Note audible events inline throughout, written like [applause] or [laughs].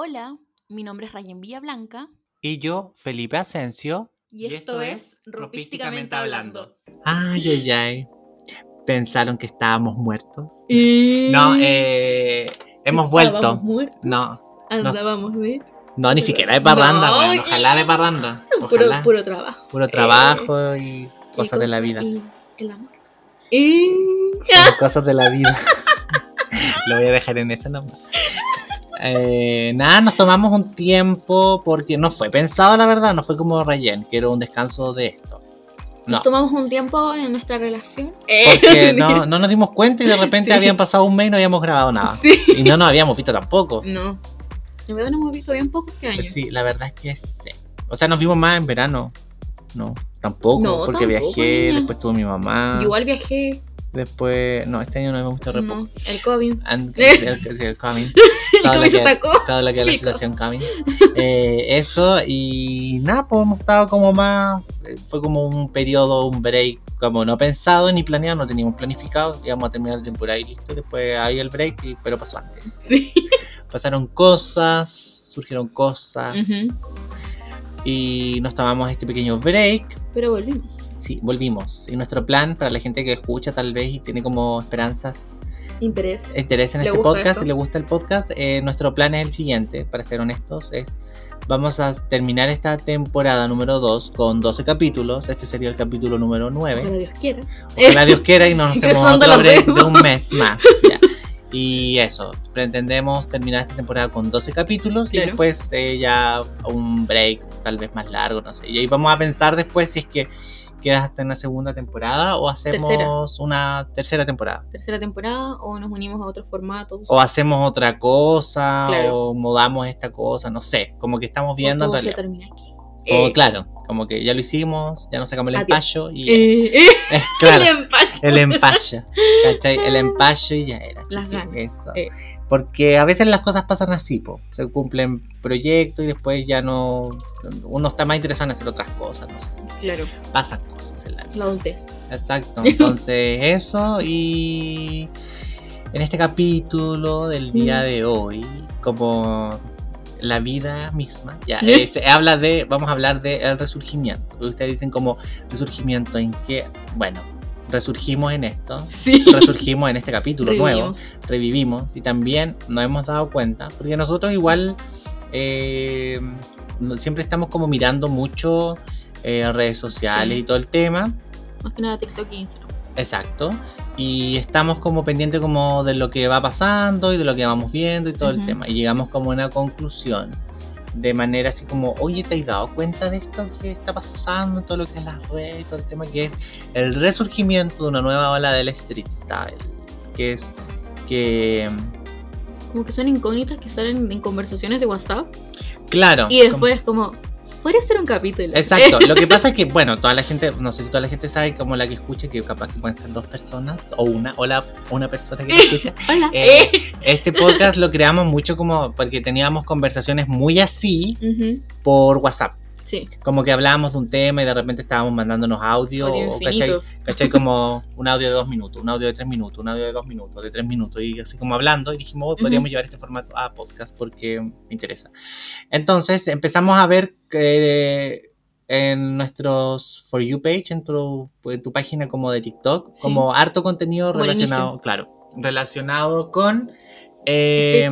Hola, mi nombre es Rayen Villablanca. Y yo, Felipe Asensio. Y, esto, es Ropísticamente Hablando. Ay, ay, ay. Pensaron que estábamos muertos. Y... No, eh, hemos vuelto. Estábamos muertos. No, Andábamos de no, ni siquiera de parranda, No, Ojalá de parranda. [laughs] puro, Ojalá. puro trabajo. Puro trabajo y Y cosas de la vida. Y el amor. Y... Son cosas de la vida. [laughs] Lo voy a dejar en ese nombre. Eh, nada, nos tomamos un tiempo porque no fue pensado, la verdad, no fue como Rayen, quiero un descanso de esto. No, Nos tomamos un tiempo en nuestra relación. porque [laughs] no, no nos dimos cuenta y de repente Sí. habían pasado un mes y no habíamos grabado nada. Sí. Y no nos habíamos visto tampoco. No. En verdad no hemos visto bien poco este año. Sí, la verdad es que sí. O sea, nos vimos más en verano. No, tampoco, No, porque tampoco, viajé, niña. después tuvo mi mamá. Yo Igual viajé. Después, no, este año no hemos visto reposo. No, el COVID. And- [laughs] el, el, el Cummings. [laughs] El Todo lo COVID se que- atacó. todo lo que es la situación Cummings. Eh, eso y nada, pues hemos estado como más, eh, fue como un periodo, un break, como no pensado ni planeado, no teníamos planificado, íbamos a terminar la temporada y listo, después hay el break, y- pero pasó antes. Sí. Pasaron cosas, surgieron cosas Ujú. y nos tomamos este pequeño break. Pero volvimos. Sí, volvimos. Y nuestro plan para la gente que escucha tal vez y tiene como esperanzas Interés. interés en ¿Le este podcast esto? y le gusta el podcast, eh, nuestro plan es el siguiente, para ser honestos, es vamos a terminar esta temporada número 2 con 12 capítulos, este sería el capítulo número 9. Ojalá Dios quiera. Ojalá Dios [laughs] quiera y nos Y cruzando otro break de un mes [laughs] más. ya. Y eso, pretendemos terminar esta temporada con 12 capítulos y Claro. después eh, ya un break tal vez más largo, no sé. Y ahí vamos a pensar después si es que quedas hasta una segunda temporada o hacemos Tercera. una tercera temporada. Tercera temporada o nos unimos a otros formatos. O hacemos otra cosa, Claro. o mudamos esta cosa, no sé, como que estamos viendo en todo realidad. termina aquí. O Eh, claro, como que ya lo hicimos, ya nos sacamos el Adiós. empacho y eh, eh, [laughs] claro, el empacho. el empacho, ¿cachai? El empacho y ya era. Las ganas, eso. Porque a veces las cosas pasan así, po. se cumplen proyectos y después ya no, uno está más interesado en hacer otras cosas, no sé, Claro, pasan cosas en la vida. la adultez. Exacto, [laughs] entonces eso y en este capítulo del día de hoy, como la vida misma, ya, este, habla de, vamos a hablar del resurgimiento. Ustedes dicen como resurgimiento en qué, bueno, resurgimos en esto, Sí. resurgimos en este capítulo nuevo, Revivimos. y también nos hemos dado cuenta, porque nosotros igual eh, siempre estamos como mirando mucho eh, redes sociales Sí. y todo el tema. Más que nada TikTok e Instagram. Exacto. Y estamos como pendientes como de lo que va pasando y de lo que vamos viendo y todo el tema. Y llegamos como a una conclusión. De manera así como, oye, ¿te has dado cuenta de esto que está pasando? Todo lo que es las redes, todo el tema que es el resurgimiento de una nueva ola del street style. Que es que, Como que son incógnitas que salen en conversaciones de WhatsApp. claro. Y después como, podría ser un capítulo. Exacto, [laughs] lo que pasa es que, bueno, toda la gente, no sé si toda la gente sabe como la que escucha, que capaz que pueden ser dos personas o una, o la, una persona que escucha. Hola. Eh, Este podcast lo creamos mucho como porque teníamos conversaciones muy así por WhatsApp. Sí. Como que hablábamos de un tema y de repente estábamos mandándonos audio, Audio o, ¿cachai? ¿cachai? Como [laughs] un audio de dos minutos, un audio de tres minutos, un audio de dos minutos, de tres minutos, y así como hablando, y dijimos, "Oh, podríamos Ujú. llevar este formato a podcast porque me interesa. Entonces empezamos a ver que en nuestros For You page, en tu, en tu página como de TikTok, Sí. como harto contenido relacionado, claro, relacionado con... eh.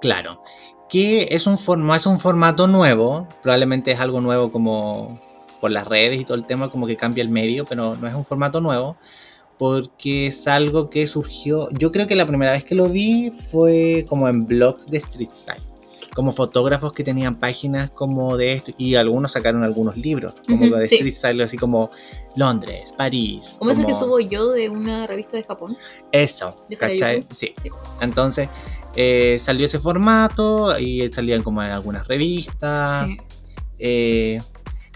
Claro, que es un, forma, es un formato nuevo, probablemente es algo nuevo como por las redes y todo el tema, como que cambia el medio, pero no es un formato nuevo, porque es algo que surgió, yo creo que la primera vez que lo vi fue como en blogs de Street Style, como fotógrafos que tenían páginas como de esto, y algunos sacaron algunos libros, como de sí. Street Style, así como Londres, París. Como esas que como- subo yo de una revista de Japón. eso. Sí. Sí. Entonces eh, salió ese formato y salían como en algunas revistas. Sí. Eh,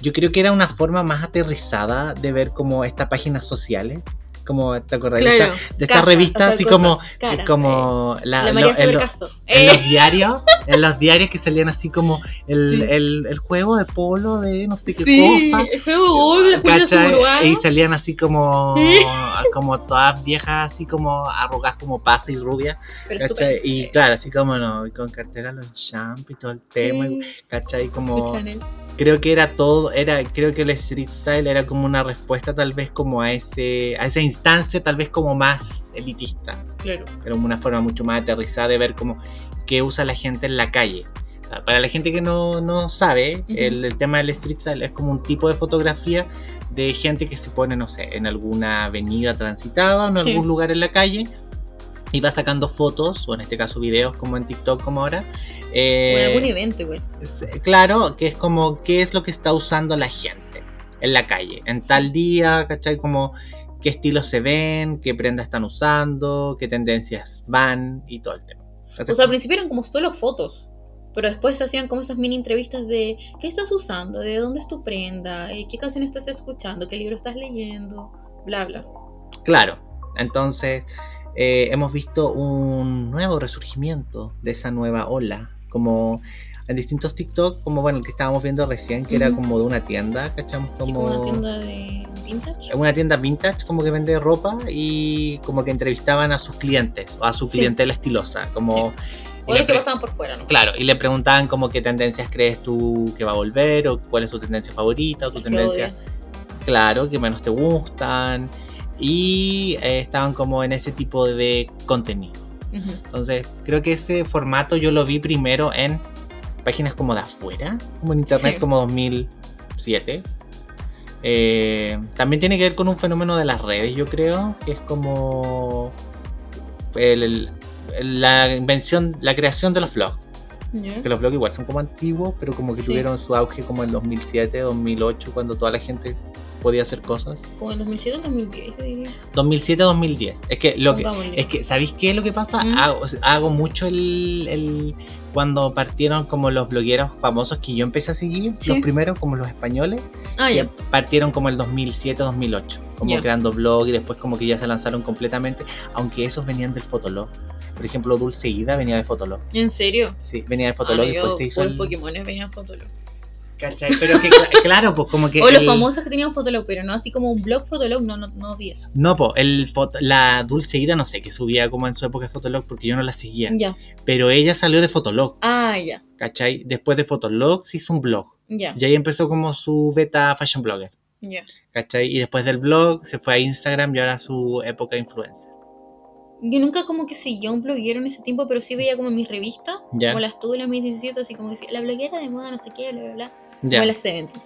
yo creo que era una forma más aterrizada de ver como estas páginas sociales. Como, ¿te acordás? de esta- de sea, así cosas como, como eh. la- La lo- en, Isabel lo- Castro. en Eh, los diarios, [laughs] en los diarios que salían así como el, Sí. el, el juego de polo de no sé qué Sí, cosa. el juego. Subaru. Y salían así como, Sí. [laughs] como todas viejas, así como arrugadas como pasa y rubias. Y claro, así como no, y con cartera los champ y todo el tema. y- ¿Cachai? Como. Creo que era todo, era, creo que el street style era como una respuesta tal vez como a ese, a esa instancia tal vez como más elitista. Claro. Era una forma mucho más aterrizada de ver como qué usa la gente en la calle. Para la gente que no, no sabe, Ujú. el, el tema del street style es como un tipo de fotografía de gente que se pone, no sé, en alguna avenida transitada o en Sí. algún lugar en la calle y va sacando fotos, o en este caso videos como en TikTok como ahora. O eh, en algún evento igual. es- Claro, que es como qué es lo que está usando la gente en la calle, en tal día, ¿cachai? Como qué estilos se ven, qué prendas están usando, qué tendencias van y todo el tema. O sea, al principio eran como solo fotos. Pero después se hacían como esas mini entrevistas de qué estás usando, de dónde es tu prenda, Eh, qué canción estás escuchando, qué libro estás leyendo, bla bla. Claro, entonces eh, hemos visto un nuevo resurgimiento de esa nueva ola, como en distintos TikTok, como bueno, el que estábamos viendo recién, que era como de una tienda, ¿cachamos? Como una tienda de vintage. una tienda vintage como que vende ropa y como que entrevistaban a sus clientes o a su Sí. clientela estilosa como O los que pasaban por fuera, ¿no? claro y le preguntaban como qué tendencias crees tú que va a volver o cuál es tu tendencia favorita o tu tendencia claro que menos te gustan y eh, estaban como en ese tipo de contenido entonces creo que ese formato yo lo vi primero en páginas como de afuera como en internet Sí. como 2007 Eh, también tiene que ver con un fenómeno de las redes, yo creo, que es como el- el- la invención, la creación de los blogs. Que los blogs igual son como antiguos, pero como que Sí. tuvieron su auge como en 2007, 2008, cuando toda la gente podía hacer cosas. Como en 2007 o 2010, yo diría. 2007, 2010. Es que lo que, es que, ¿sabéis qué es lo que pasa? ¿Mm? Hago, hago mucho el, el- Cuando partieron como los blogueros famosos que yo empecé a seguir, Sí. los primeros como los españoles, Ah, que partieron como el 2007, 2008, como Ya. creando blog y después como que ya se lanzaron completamente, aunque esos venían del Fotolog. Por ejemplo, Dulce Ida venía de Fotolog. ¿En serio? Sí, venía de Ah, Fotolog no, después yo se hizo el... Pokémones veían Fotolog. ¿Cachai? Pero que cla- [laughs] claro, pues como que... O los famosos que tenían Fotolog, pero no así como un blog Fotolog, no, no, no vi eso. No, pues el foto... la Dulce Ida no sé, que subía como en su época de Fotolog porque yo no la seguía. Ya. Pero ella salió de Fotolog, Ah, ya. ¿cachai? Después de Fotolog se hizo un blog. Ya. Y ahí empezó como su beta fashion blogger, Ya. ¿cachai? Y después del blog se fue a Instagram y ahora su época de influencer. Yo nunca como que seguía un bloguero en ese tiempo, pero sí veía como mis revistas, Ya. como las tuve en las 2017, así como que la bloguera de moda, no sé qué, bla, bla, bla. Ya. Como las 70.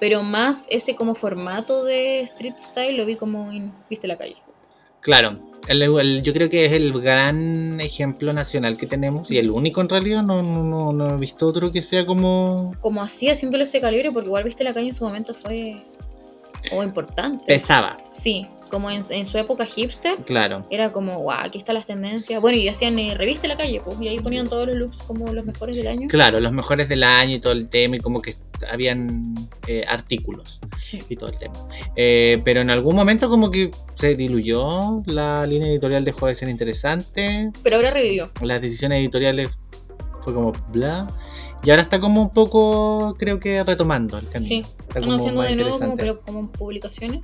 Pero más ese como formato de street style lo vi como en Viste la calle. Claro, el- el- yo creo que es el gran ejemplo nacional que tenemos y el único en realidad, no, no, no, no he visto otro que sea como Como así haciéndolo ese calibre, porque igual Viste la calle en su momento fue como importante. pesaba, Sí, como en, en su época hipster. claro. Era como, guau, aquí están las tendencias. Bueno, y hacían eh, revista la calle, pues, y ahí ponían todos los looks como los mejores del año. Claro, los mejores del año y todo el tema y como que habían eh, artículos Sí. y todo el tema. Eh, pero en algún momento como que se diluyó, la línea editorial dejó de ser interesante, Pero ahora revivió. las decisiones editoriales fue como bla, y ahora está como un poco, creo que retomando el camino. Sí, está como haciendo más de nuevo como, pero como publicaciones.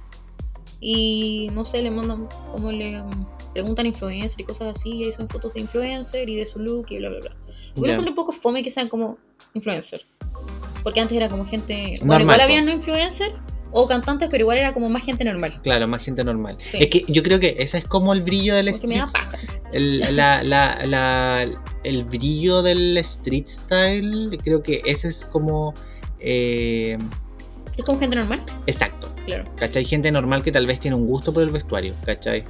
Y no sé, le mandan, como le um, preguntan influencer y cosas así, y ahí son fotos de influencer y de su look y bla, bla, bla. Igual Ya. encuentro un poco fome que sean como influencer. Porque antes era como gente. Normal, Bueno, igual había no influencer o cantantes, pero igual era como más gente normal. Claro, más gente normal. Sí. Es que yo creo que ese es como el brillo del Porque me da street paja. el, la- la- la- el brillo del street style, creo que ese es como eh, Es como gente normal. exacto. Claro, ¿Cachai? Gente normal que tal vez tiene un gusto por el vestuario, ¿cachai?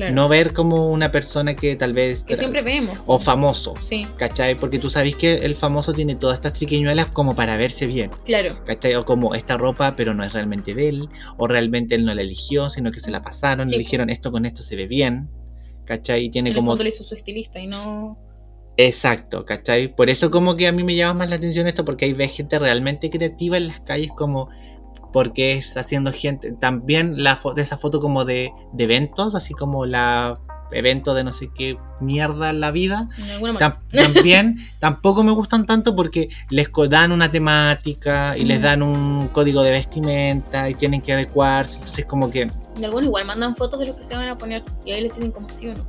Claro. No ver como una persona que tal vez... que siempre vemos. O famoso, Sí, ¿cachai? Porque tú sabes que el famoso tiene todas estas triquiñuelas como para verse bien, claro. ¿cachai? O como esta ropa, pero no es realmente de él, o realmente él no la eligió, sino que se la pasaron, Sí, le dijeron esto con esto se ve bien, ¿cachai? Y tiene En el como fondo lo hizo su estilista y no. Exacto, ¿cachai? Por eso como que a mí me llama más la atención esto, porque hay ves gente realmente creativa en las calles como porque es haciendo gente, también la de esa foto como de, de eventos, así como la evento de no sé qué mierda en la vida, tam- [laughs] también tampoco me gustan tanto porque les dan una temática y les Mm. dan un código de vestimenta y tienen que adecuarse, entonces como que, De algunos igual mandan fotos de lo que se van a poner y ahí les dicen como sí o no.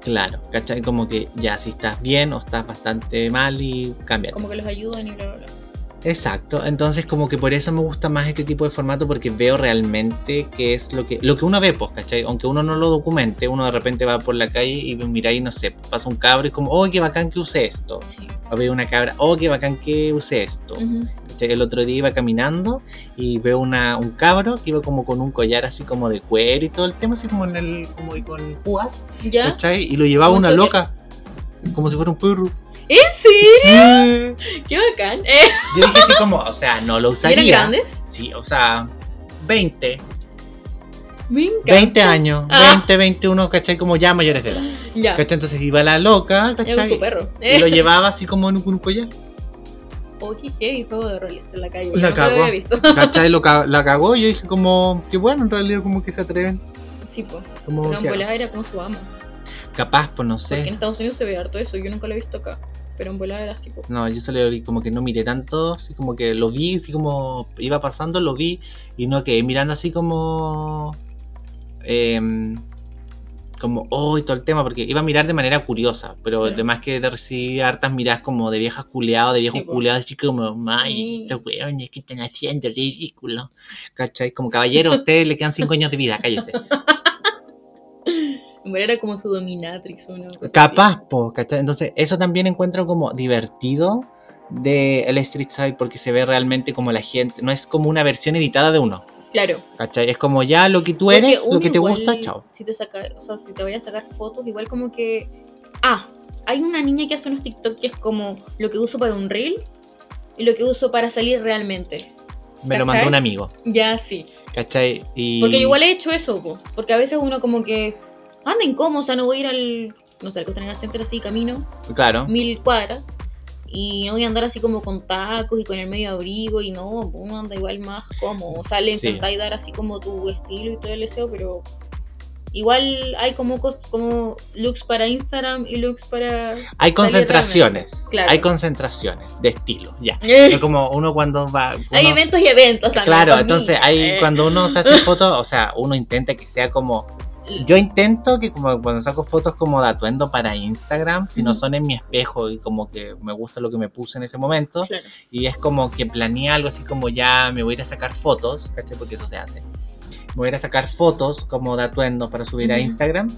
claro, ¿cachai? Como que ya si estás bien o estás bastante mal y cambia. Como que los ayudan y bla, bla, bla. Exacto, entonces como que por eso me gusta más este tipo de formato porque veo realmente qué es lo que lo que uno ve, pues, ¿cachai? Aunque uno no lo documente, uno de repente va por la calle y mira y no sé, pasa un cabro y como, oh, qué bacán que use esto. Sí. O veo una cabra, oh, qué bacán que use esto. El otro día iba caminando y veo una, un cabro que iba como con un collar así como de cuero y todo el tema, así como en el, como y con púas, ¿Ya? ¿cachai? Y lo llevaba una loca, como si fuera un perro. ¿En serio? Sí. ¡Qué bacán! [laughs] Eh, Yo dije así como, o sea, no lo ¿y usaría. ¿Eran grandes? Sí, o sea, 20, Me encanta. 20 años, Ah. 20, 21, ¿cachai? Como ya mayores de edad. Ya. ¿Cachai? Entonces iba la loca, Ya con su ¿cachai? perro. Y lo llevaba así como en un, collar. Oh, qué heavy juego de roles en la calle. La lo cagó. había visto. ¿Cachai? Lo [laughs] ca- la cagó y yo dije como, que bueno, en realidad como que se atreven. Sí, pues. Como Pero en era como su ama. capaz, pues no Porque en sé. Estados Unidos se ve harto eso. Yo nunca lo he visto acá. Pero en volada era así, pues. No, yo solo vi como que no miré tanto, así como que lo vi, así como iba pasando, lo vi y no quedé mirando así como... em, como, oh, y todo el tema, porque iba a mirar de manera curiosa, pero Claro. además que de recibir hartas miradas como de viejas culeadas, de viejos Sí, culeados, así como, ay, estos weones, ¿qué están haciendo? Ridículo. ¿Cachai? Como caballero, a ustedes le quedan cinco años de vida, cállese. [laughs] Era como su dominatrix una. Capaz, po, ¿cachai? Entonces, eso también encuentro como divertido de el street style porque se ve realmente como la gente, no es como una versión editada de uno, Claro. ¿cachai? Es como ya lo que tú eres, lo que te igual, gusta, chao. Si te saca, o sea, si te voy a sacar fotos, igual como que. Ah, hay una niña que hace unos TikTok que es como lo que uso para un reel y lo que uso para salir realmente. Me lo mandó un amigo, Ya sí. ¿cachai? Y... Porque igual he hecho eso, po, porque a veces uno como que anda incómodo, o sea, no voy a ir al, no sé, al Costanera Center así, camino, Claro, mil cuadras, y no voy a andar así como con tacos y con el medio abrigo, y no, uno anda igual más cómodo, o sea, le Sí. intentáis dar así como tu estilo y todo el deseo, pero igual hay como, como looks para Instagram y looks para... hay concentraciones, Claro. hay concentraciones de estilo, ya. hay [laughs] Es como uno cuando va... uno- eventos y eventos también. Claro, entonces hay Eh. cuando uno se hace [laughs] fotos, o sea, uno intenta que sea como yo intento que como cuando saco fotos como de atuendo para Instagram, si no son en mi espejo y como que me gusta lo que me puse en ese momento, Claro. y es como que planeé algo así como ya me voy a ir a sacar fotos, ¿cachai? Porque eso se hace. Me voy a ir a sacar fotos como de atuendo para subir a. Instagram.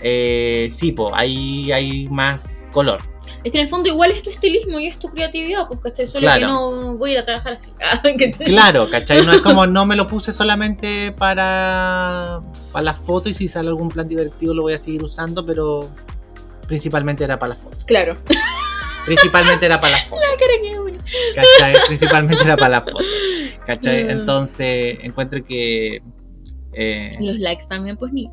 Eh, sí, pues ahí hay más color. Es que en el fondo igual es tu estilismo y es tu creatividad, pues, ¿cachai? Solo Claro. que no voy a ir a trabajar así. [laughs] Ah. Claro, ¿cachai? No es como no me lo puse solamente para, para las fotos y si sale algún plan divertido lo voy a seguir usando, pero principalmente era para las fotos. Claro. Principalmente era para las [laughs] fotos. Cara que uno. ¿Cachai? Principalmente era para las fotos. ¿Cachai? [laughs] Entonces encuentro que... eh, los likes también, pues ni.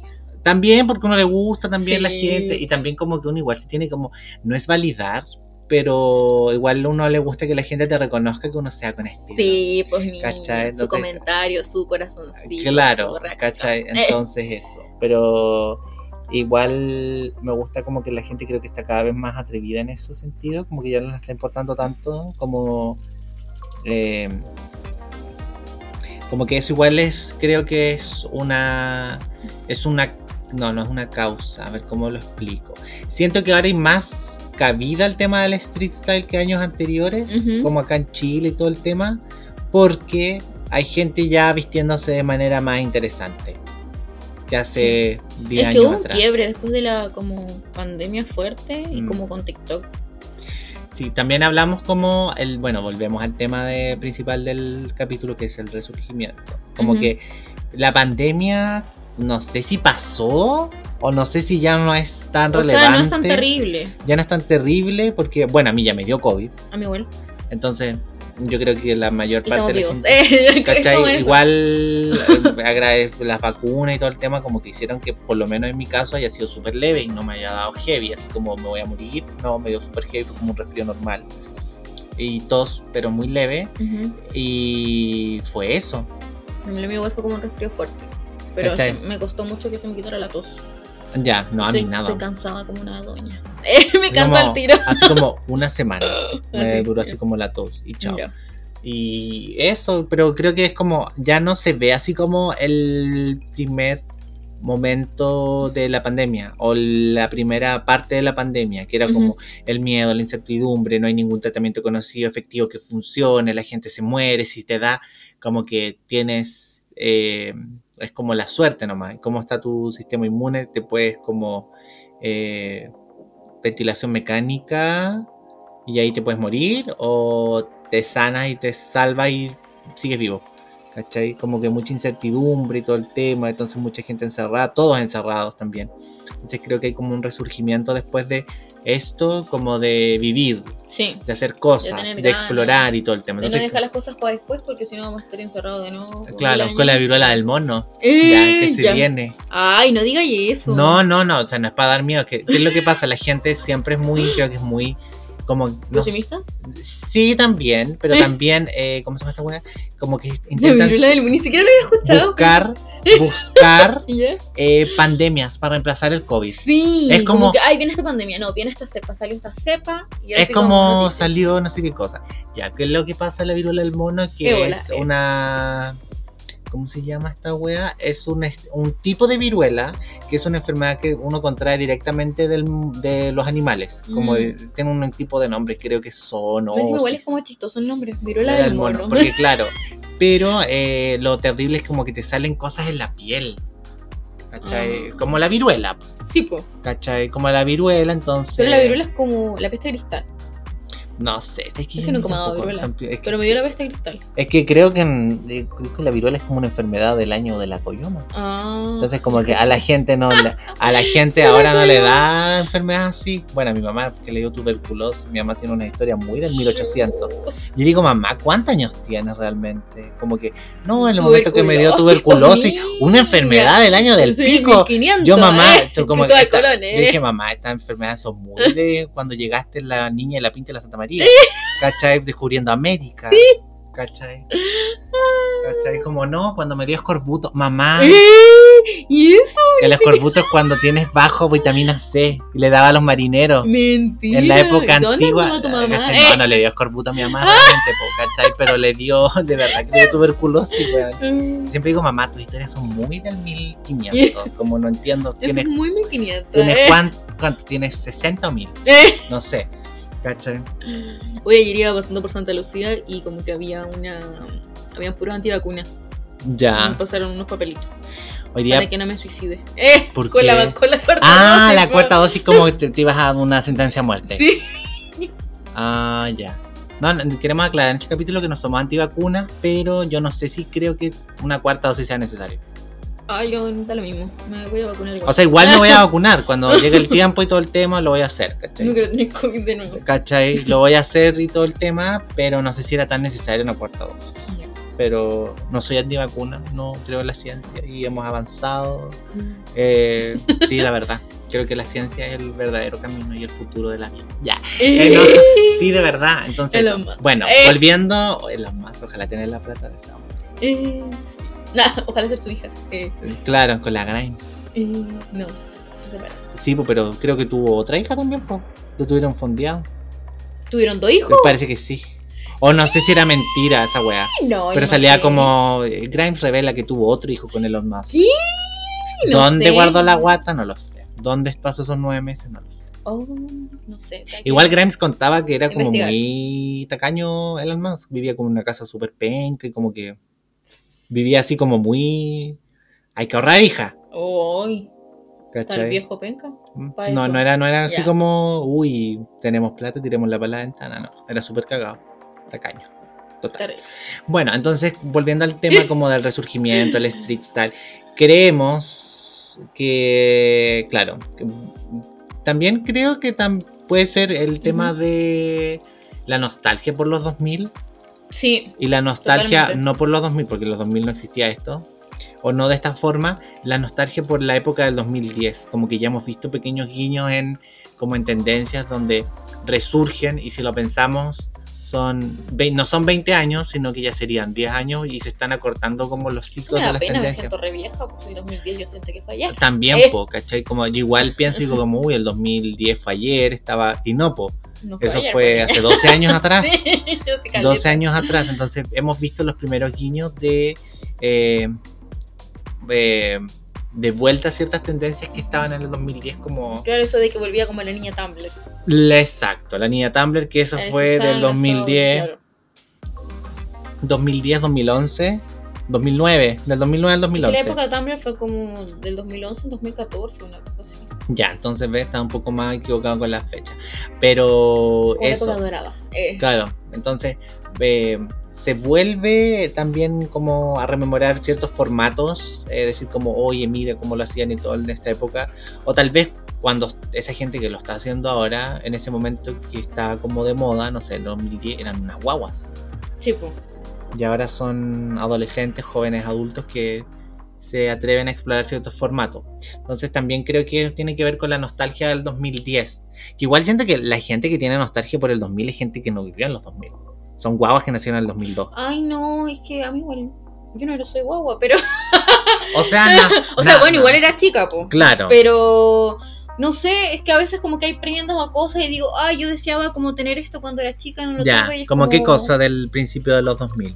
También porque uno le gusta también Sí. la gente y también como que uno igual se tiene como... No es validar, pero igual a uno le gusta que la gente te reconozca que uno sea con estilo. Sí, pues. ¿Cachai? Su comentario, su corazoncito. Claro, su. ¿cachai? Eh, [laughs] Entonces eso. Pero igual me gusta como que la gente creo que está cada vez más atrevida en ese sentido, como que ya no le está importando tanto como... eh, como que eso igual es, creo que es una... Es una... No, no es una causa. A ver cómo lo explico. Siento que ahora hay más cabida al tema del street style que años anteriores como acá en Chile y todo el tema, porque hay gente ya vistiéndose de manera más interesante que hace 10 Es que años hubo un quiebre después de la como pandemia fuerte y Mm. como con TikTok. Sí, también hablamos como el, bueno, volvemos al tema de, principal del capítulo que es el resurgimiento. Como que la pandemia, no sé si pasó o no sé si ya no es tan O relevante. sea, no es tan terrible. Ya no es tan terrible porque, bueno, a mí ya me dio COVID, A mi abuelo. entonces yo creo que la mayor Y parte de la gente... [laughs] ¿Cachai? Igual eh, agradezco las vacunas y todo el tema, como que hicieron que por lo menos en mi caso haya sido súper leve y no me haya dado heavy, así como me voy a morir, no, me dio súper heavy, fue como un resfrío normal. Y tos, pero muy leve, y fue eso. A mí lo mío igual fue como un resfrío fuerte. Pero me costó mucho que se me quitara la tos. Ya, no, a mí Estoy- nada. Estoy cansada como una doña. [laughs] Eh, me cansa como- el tiro. Así como una semana. [laughs] Me duró así como la tos y chao. Ya. Y eso, pero creo que es como, ya no se ve así como el primer momento de la pandemia o la primera parte de la pandemia, que era como Ujú. el miedo, la incertidumbre, no hay ningún tratamiento conocido, efectivo que funcione, la gente se muere, si te da como que tienes, eh, es como la suerte nomás, cómo está tu sistema inmune, te puedes como eh, ventilación mecánica y ahí te puedes morir o te sanas y te salvas y sigues vivo. ¿Cachai? Como que mucha incertidumbre y todo el tema, entonces mucha gente encerrada, todos encerrados también. Entonces creo que hay como un resurgimiento después de esto, como de vivir, Sí. de hacer cosas, de, explorar y todo el tema. De no Entonces, dejar las cosas para después porque si no vamos a estar encerrados de nuevo. claro, con la viruela del mono, Eh, ya que se ya. viene. Ay, no diga eso. No, no, no, o sea, no es para dar miedo. que ¿Qué es lo que pasa? La gente siempre es muy, creo que es muy, como... no. Sí, también, pero Eh. también, eh, ¿cómo se llama esta weá? Como que La intentan viruela del ni siquiera lo había escuchado. buscar, buscar [laughs] eh, pandemias para reemplazar el COVID. Sí, Es como... como- que, ay, viene esta pandemia, no, viene esta cepa, salió esta cepa y Es como salió no sé qué cosa. Ya, ¿qué es lo que pasa en la viruela del mono? Que Ébola, es eh. una... ¿Cómo se llama esta wea? Es un, un tipo de viruela que es una enfermedad que uno contrae directamente del- de los animales. Como Mm. tiene un tipo de nombre, creo que son Me encima igual es osis. como chistoso el nombre, viruela del el mono. Porque [laughs] claro, pero eh, lo terrible es como que te salen cosas en la piel. ¿Cachai? Ah. Como la viruela, Sí, po. ¿cachai? Como la viruela, entonces... Pero la viruela es como la peste cristal. No sé, es que, Es que nunca me ha dado viruela. tampoco- es, que, Pero me dio la peste cristal. es que creo que, en- eh, creo que la viruela es como una enfermedad del año de la coyoma. Ah. Entonces como que a la gente no a la [laughs] gente ahora no le da enfermedades así. Bueno, a mi mamá que le dio tuberculosis, mi mamá tiene una historia muy del 1800. Yo digo, mamá, ¿cuántos años tienes realmente? Como que, no, en el momento que me dio Tuberculosis, [laughs] una enfermedad del año del Sí, pico. 1500, Yo, mamá, eh, como esta- Colón, Yo eh. dije, mamá, estas enfermedades son muy de cuando llegaste la niña y la pinta de la Santa María. ¿Cachai? Descubriendo América. ¿Cachai? ¿Cachai? Como no, cuando me dio escorbuto. Mamá, ¿Y eso? el escorbuto es cuando tienes bajo vitamina C y le daba a los marineros. Mentira. En la época ¿Dónde antigua. tu mamá? ¿cachai? Eh. No, no le dio escorbuto a mi mamá realmente, po, ¿cachai? Pero le dio, de verdad, que le dio tuberculosis, weón. Mm, Siempre digo, mamá, tus historias son muy del 1500. Como no entiendo, ¿tienes, es muy 1500. ¿tienes eh. cuánto, cuánto? ¿Tienes 60 o 1000? Eh. No sé. ¿Cachai? Hoy ayer iba pasando por Santa Lucía y como que había una... Habían puros antivacunas. Ya. Me pasaron unos papelitos. Hoy día. Para que no me suicide. Eh, ¿Por con, qué? la, con la cuarta Ah, dosis, la po. cuarta dosis, como que [laughs] te, te ibas a dar una sentencia a muerte. Sí. Ah, ya. No, no, queremos aclarar en este capítulo que no somos antivacunas, pero yo no sé si creo que una cuarta dosis sea necesaria. Ah, yo da lo mismo. Me voy a vacunar igual. O sea, igual me voy a [laughs] vacunar. Cuando llegue el tiempo y todo el tema, lo voy a hacer, no ¿cachai? quiero tener COVID de nuevo. ¿Cachai? Lo voy a hacer y todo el tema, pero no sé si era tan necesaria una cuarta dosis. Pero no soy antivacuna, no creo en la ciencia y hemos avanzado. Eh, sí, la [laughs] verdad. Creo que la ciencia es el verdadero camino y el futuro de la vida. Ya. Eh, no, [laughs] sí, de verdad. Entonces, bueno, Eh. volviendo, Elon Musk, ojalá tener la plata de ese hombre. [laughs] Eh, ojalá ser su hija. Eh, Claro, con la Grimes. eh, no. Sí, pues, pero creo que tuvo otra hija también, pues. Lo tuvieron fondeado. ¿Tuvieron dos hijos? Me parece que sí. O no sé si era mentira esa weá. No, Pero no salía sé. como. eh, Grimes revela que tuvo otro hijo con Elon Musk. Sí, no ¿Dónde sé. guardó la guata? No lo sé. ¿Dónde pasó esos nueve meses? No lo sé. Oh, no sé. Igual Grimes contaba que era como Investigar. muy tacaño Elon Musk. Vivía como en una casa súper penca y como que vivía así como muy... Hay que ahorrar, hija. El ¿Cachai? viejo penca. pa' No, eso. no era, no era así Ya. como, uy, tenemos plata, tiremosla para la ventana. No, era súper cagado. Tacaño. Total. Bueno, entonces, volviendo al tema como del resurgimiento, el street style, creemos que, claro, que- también creo que tam- puede ser el tema de la nostalgia por los 2000 Sí, y la nostalgia Totalmente. no por los 2000, porque en los 2000 no existía esto, o no de esta forma, la nostalgia por la época del 2010, como que ya hemos visto pequeños guiños en como en tendencias donde resurgen y si lo pensamos son no son 20 años, sino que ya serían 10 años y se están acortando como los Me ciclos de las pena, me tendencias. siento re vieja, pues soy 2010, yo siento que fue ayer. También, Eh. po, ¿cachai? Como yo igual pienso y digo como, uy, el 2010 fue ayer, estaba... Y no, po, No eso ayer, fue hace 12 años atrás. [laughs] Sí, yo sí caleta. 12 años atrás, entonces hemos visto los primeros guiños de... eh, eh, de vuelta a ciertas tendencias que estaban en el 2010 como... Claro, eso de que volvía como la niña Tumblr. La- Exacto, la niña Tumblr, que eso fue del eso, 2010, claro. 2010, 2011, 2009, del 2009 al La 2011. época de Tumblr fue como del 2011 al 2014, una cosa así. Ya, entonces ves, está un poco más equivocado con las fechas. Pero la eso, época. Eh, claro, entonces eh, se vuelve también como a rememorar ciertos formatos, es decir, como, oye, mira cómo lo hacían y todo en esta época, o tal vez cuando esa gente que lo está haciendo ahora, en ese momento que está como de moda, no sé, en 2010 eran unas guaguas. po. Y ahora son adolescentes, jóvenes, adultos que se atreven a explorar ciertos formatos. Entonces también creo que tiene que ver con la nostalgia del 2010. Que igual siento que la gente que tiene nostalgia por el 2000 es gente que no vivió en los 2000. Son guaguas que nacieron en el 2002. Ay, no, es que a mí igual. Yo no era soy guagua, pero. O sea, [laughs] na- o sea, bueno, igual era chica, po. Claro. Pero. No sé, es que a veces como que hay prendas o cosas y digo, ay, yo deseaba como tener esto cuando era chica, no lo ya, tuve. y es como qué cosa del principio de los 2000.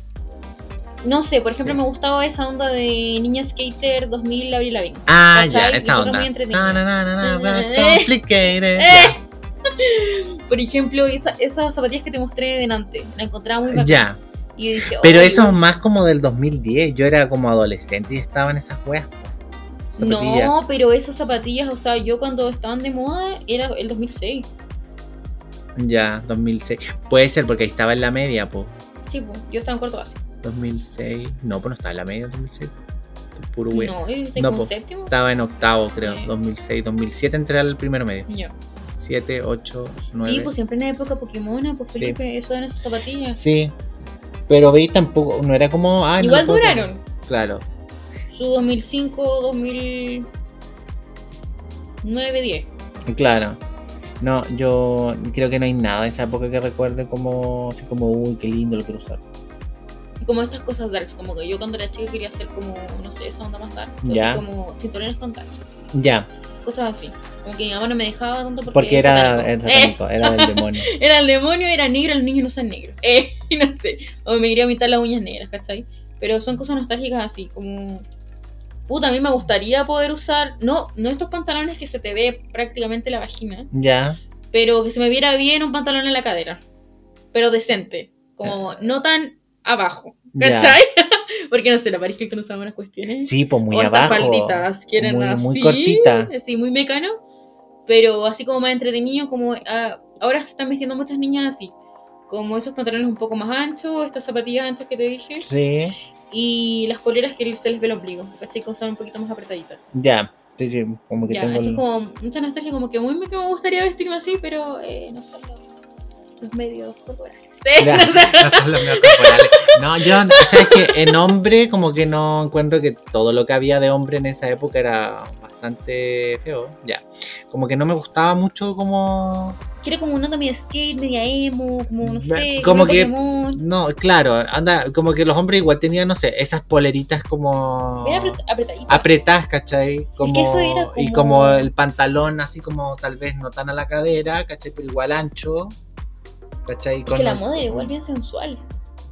No sé, por ejemplo, Sí. me gustaba esa onda de Niña Skater 2000 Avril Lavigne. Ah, ¿Cachai? ya, esa onda. na, na, na, na, Eh. complicated. [laughs] Eh. Por ejemplo, esa, esas zapatillas que te mostré delante, la encontraba muy bacán. Ya. Y yo dije, Pero "Ay, eso es más como del 2010. Yo era como adolescente y estaba en esas weas. Po. Zapatillas. No, pero esas zapatillas, o sea, yo cuando estaban de moda era el 2006. Ya, 2006. Puede ser porque ahí estaba en la media, po. Sí, pues, yo estaba en cuarto base. 2006. No, pues no estaba en la media 2006. Puro wey. No, No, po. séptimo. Estaba en octavo, creo. Sí. 2006, 2007 entré al primero medio. Ya. 7, 8, 9. Sí, pues siempre en la época Pokémon, pues Felipe, eso eran esas zapatillas. Sí. Pero veis tampoco, no era como. Ah, Igual duraron. Claro. Su 2005, 2009, 10. Claro. No, yo creo que no hay nada de esa época que recuerde como. Así como, uy, qué lindo lo quiero usar. Y como estas cosas darks, como que yo cuando era chica quería hacer como, no sé, esa onda más dark. Así Ya. como cinturones con touch. Ya, Cosas así. Como que mi mamá no me dejaba tanto porque, porque era, satánico. era, Eh, satánico, era del [laughs] demonio. era el demonio, era negro, los niños no usan negro. Eh, [laughs] no sé. O me quería pintar las uñas negras, ¿cachai? Pero son cosas nostálgicas así, como. Puta, a mí me gustaría poder usar. No, no estos pantalones que se te ve prácticamente la vagina, Ya, pero que se me viera bien un pantalón en la cadera. Pero decente. Como no tan abajo. Ya. ¿Cachai? [laughs] Porque no sé, la Paris Hilton usaba unas cuestiones. sí, pues muy o abajo. falditas que eran muy, así. muy cortita. Así, muy mecano. Pero así como más entretenido, como ah, ahora se están vistiendo muchas niñas así. Como esos pantalones un poco más anchos, estas zapatillas anchas que te dije. Sí, Y las poleras que se les ve el ombligo. ¿Cachai? Son un poquito más apretaditas. ya. Sí, sí, como que Ya, tengo. eso es como mucha nostalgia, como que muy me, que me gustaría vestirme así, pero eh, no son los, los medios corporales. [laughs] Ya, no son [laughs] los medios corporales. No, yo, sabes que en hombre, como que no encuentro que todo lo que había de hombre en esa época era bastante feo. Ya, como que no me gustaba mucho como. Quiero como una onda media skate, media emo, como no sé, Como que-. No, claro, anda, como que los hombres igual tenían, no sé, esas poleritas como. Bien apret- apretadita. apretadas, ¿cachai? Como, eso era Y como- el pantalón así como tal vez no tan a la cadera, ¿cachai? Pero igual ancho, ¿cachai? Es que la los- moda era igual bien sensual.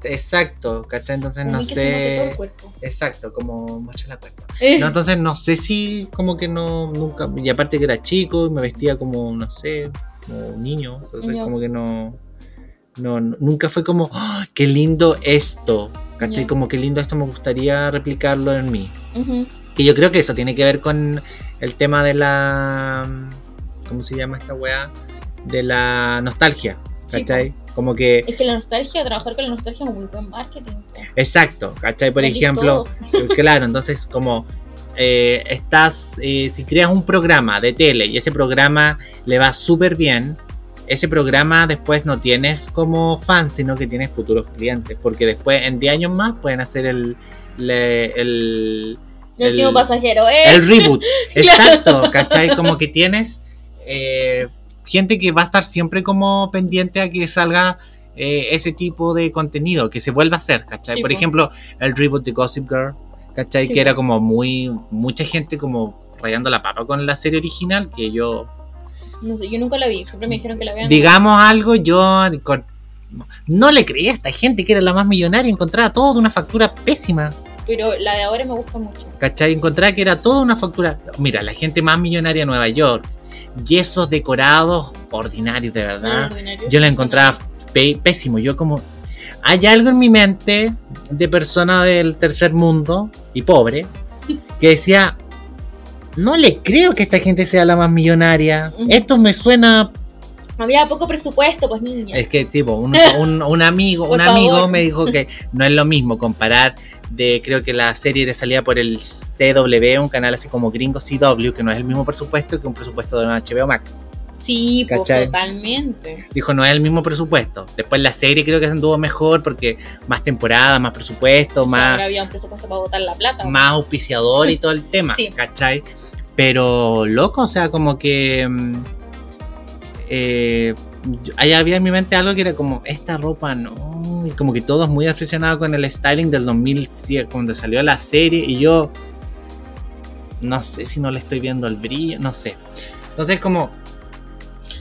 Exacto, ¿cachai? Entonces Como no que se note todo el sé... cuerpo. Exacto, como muestra la cuerpo. Eh, No, entonces no sé si como que no, nunca... Y aparte que era chico y me vestía como, no sé, como un niño. Entonces como que no... No, nunca fue como, ¡Ah, qué lindo esto, ¿cachai? Como qué lindo esto me gustaría replicarlo en mí. ujú. Que yo creo que eso tiene que ver con el tema de la. ¿Cómo se llama esta weá? De la nostalgia. ¿Cachai? Como que. Es que la nostalgia, trabajar con la nostalgia es un muy buen marketing. Exacto, ¿cachai? Por ejemplo, todo. claro, entonces como. Eh, estás. eh, si creas un programa de tele y ese programa le va súper bien. Ese programa después no tienes como fan, sino que tienes futuros clientes. Porque después, en 10 años más, pueden hacer el. le- el El último el- pasajero, ¿eh? El reboot, [laughs] exacto, ¿cachai? Como que tienes gente que va a estar siempre como pendiente a que salga eh, ese tipo de contenido, que se vuelva a hacer, ¿cachai? Sí, Por po. ejemplo, el reboot de Gossip Girl, ¿cachai? Sí, que era como muy, mucha gente como rayando la papa con la serie original, que yo, No sé, yo nunca la vi, siempre me dijeron que la vean. digamos algo, yo con- no le creía a esta gente que era la más millonaria, encontraba todo de una factura pésima. Pero la de ahora me gusta mucho. ¿Cachai? Encontraba que era toda una factura. Mira, la gente más millonaria de Nueva York, yesos decorados ordinarios, de verdad. Ordinario. Yo la encontraba pésimo. Yo como... Hay algo en mi mente de persona del tercer mundo y pobre que decía, no le creo que esta gente sea la más millonaria. Esto me suena... Había poco presupuesto, pues niña. Es que tipo, un, [laughs] un- un amigo, un amigo favor. me dijo que no es lo mismo comparar de, creo que la serie de salida por el CW, un canal así como gringo CW, que no es el mismo presupuesto que un presupuesto de HBO Max. Sí, pues totalmente. Dijo, no es el mismo presupuesto. Después la serie creo que se anduvo mejor porque más temporada, más presupuesto, O sea, más, ahora había un presupuesto para botar la plata. más auspiciador y [laughs] todo el tema, Sí. ¿cachai? Pero loco, o sea, como que... mm, eh, ahí había en mi mente algo que era como, esta ropa no, y como que todos muy aficionados con el styling del 2007, cuando salió la serie, y yo no sé si no le estoy viendo el brillo, no sé. Entonces como,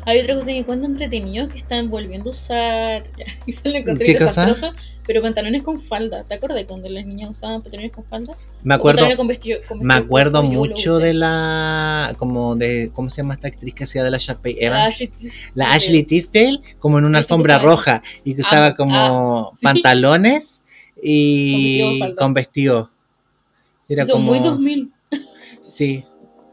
Hay otra cosa que encuentro entretenido que están volviendo a usar. [laughs] Y se lo encontré ¿Qué cosa? Pero pantalones con falda. ¿Te acuerdas cuando las niñas usaban pantalones con falda? me acuerdo... pantalones con vestido, con Me acuerdo mucho de la. como de. ¿Cómo se llama esta actriz que hacía de la Sharpay Evans? La Ashley La Tisdale. Ashley Tisdale, como en una alfombra roja y que usaba Ah, como [laughs] sí. pantalones Con y con vestido. Era como. muy 2000. Sí.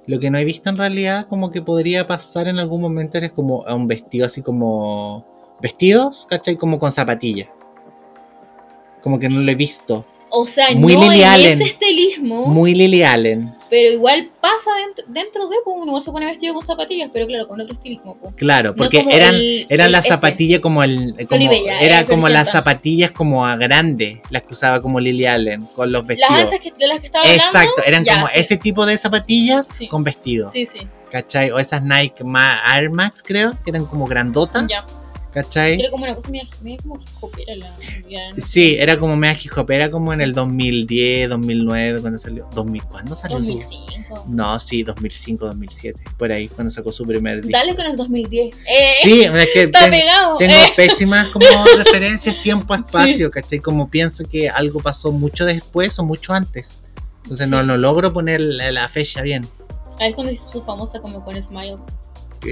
Lo que no he visto en realidad, como que podría pasar en algún momento, es como a un vestido así como. Vestidos, ¿cachai? Como con zapatillas. Como que no lo he visto. O sea, Muy no Lily en Allen. ese estilismo, Muy Lily Allen. pero igual pasa dentro, dentro de, pues, uno se pone vestido con zapatillas, pero claro, con otro estilismo. Pues. Claro, porque eran, el- eran el las este. zapatillas como el. Como, Floribella, era como las zapatillas como a grande, las que usaba como Lily Allen, con los Las vestidos. anchas que, de las que estaba hablando. Exacto, eran ya, como sí. ese tipo de zapatillas Sí. con vestido. Sí, sí. ¿Cachai? O esas Nike Ma- Air Max, creo, que eran como grandotas. Ya. ¿Cachai? Era como una cosa media, media como hopera la. no. Sí, era como mega hip hop, era como en el 2010, 2009, cuando salió. 2000, ¿Cuándo salió? su- 2005. No, sí, 2005, 2007, por ahí, cuando sacó su primer disco. Dale con el 2010. Eh, Sí, es que [laughs] está ten- pegado. tengo eh. pésimas como [laughs] referencias tiempo-espacio, ¿cachai? Como pienso que algo pasó mucho después o mucho antes. Entonces no, Sí. no logro poner la, la fecha bien. Ahí es cuando hizo su famosa como con Smile.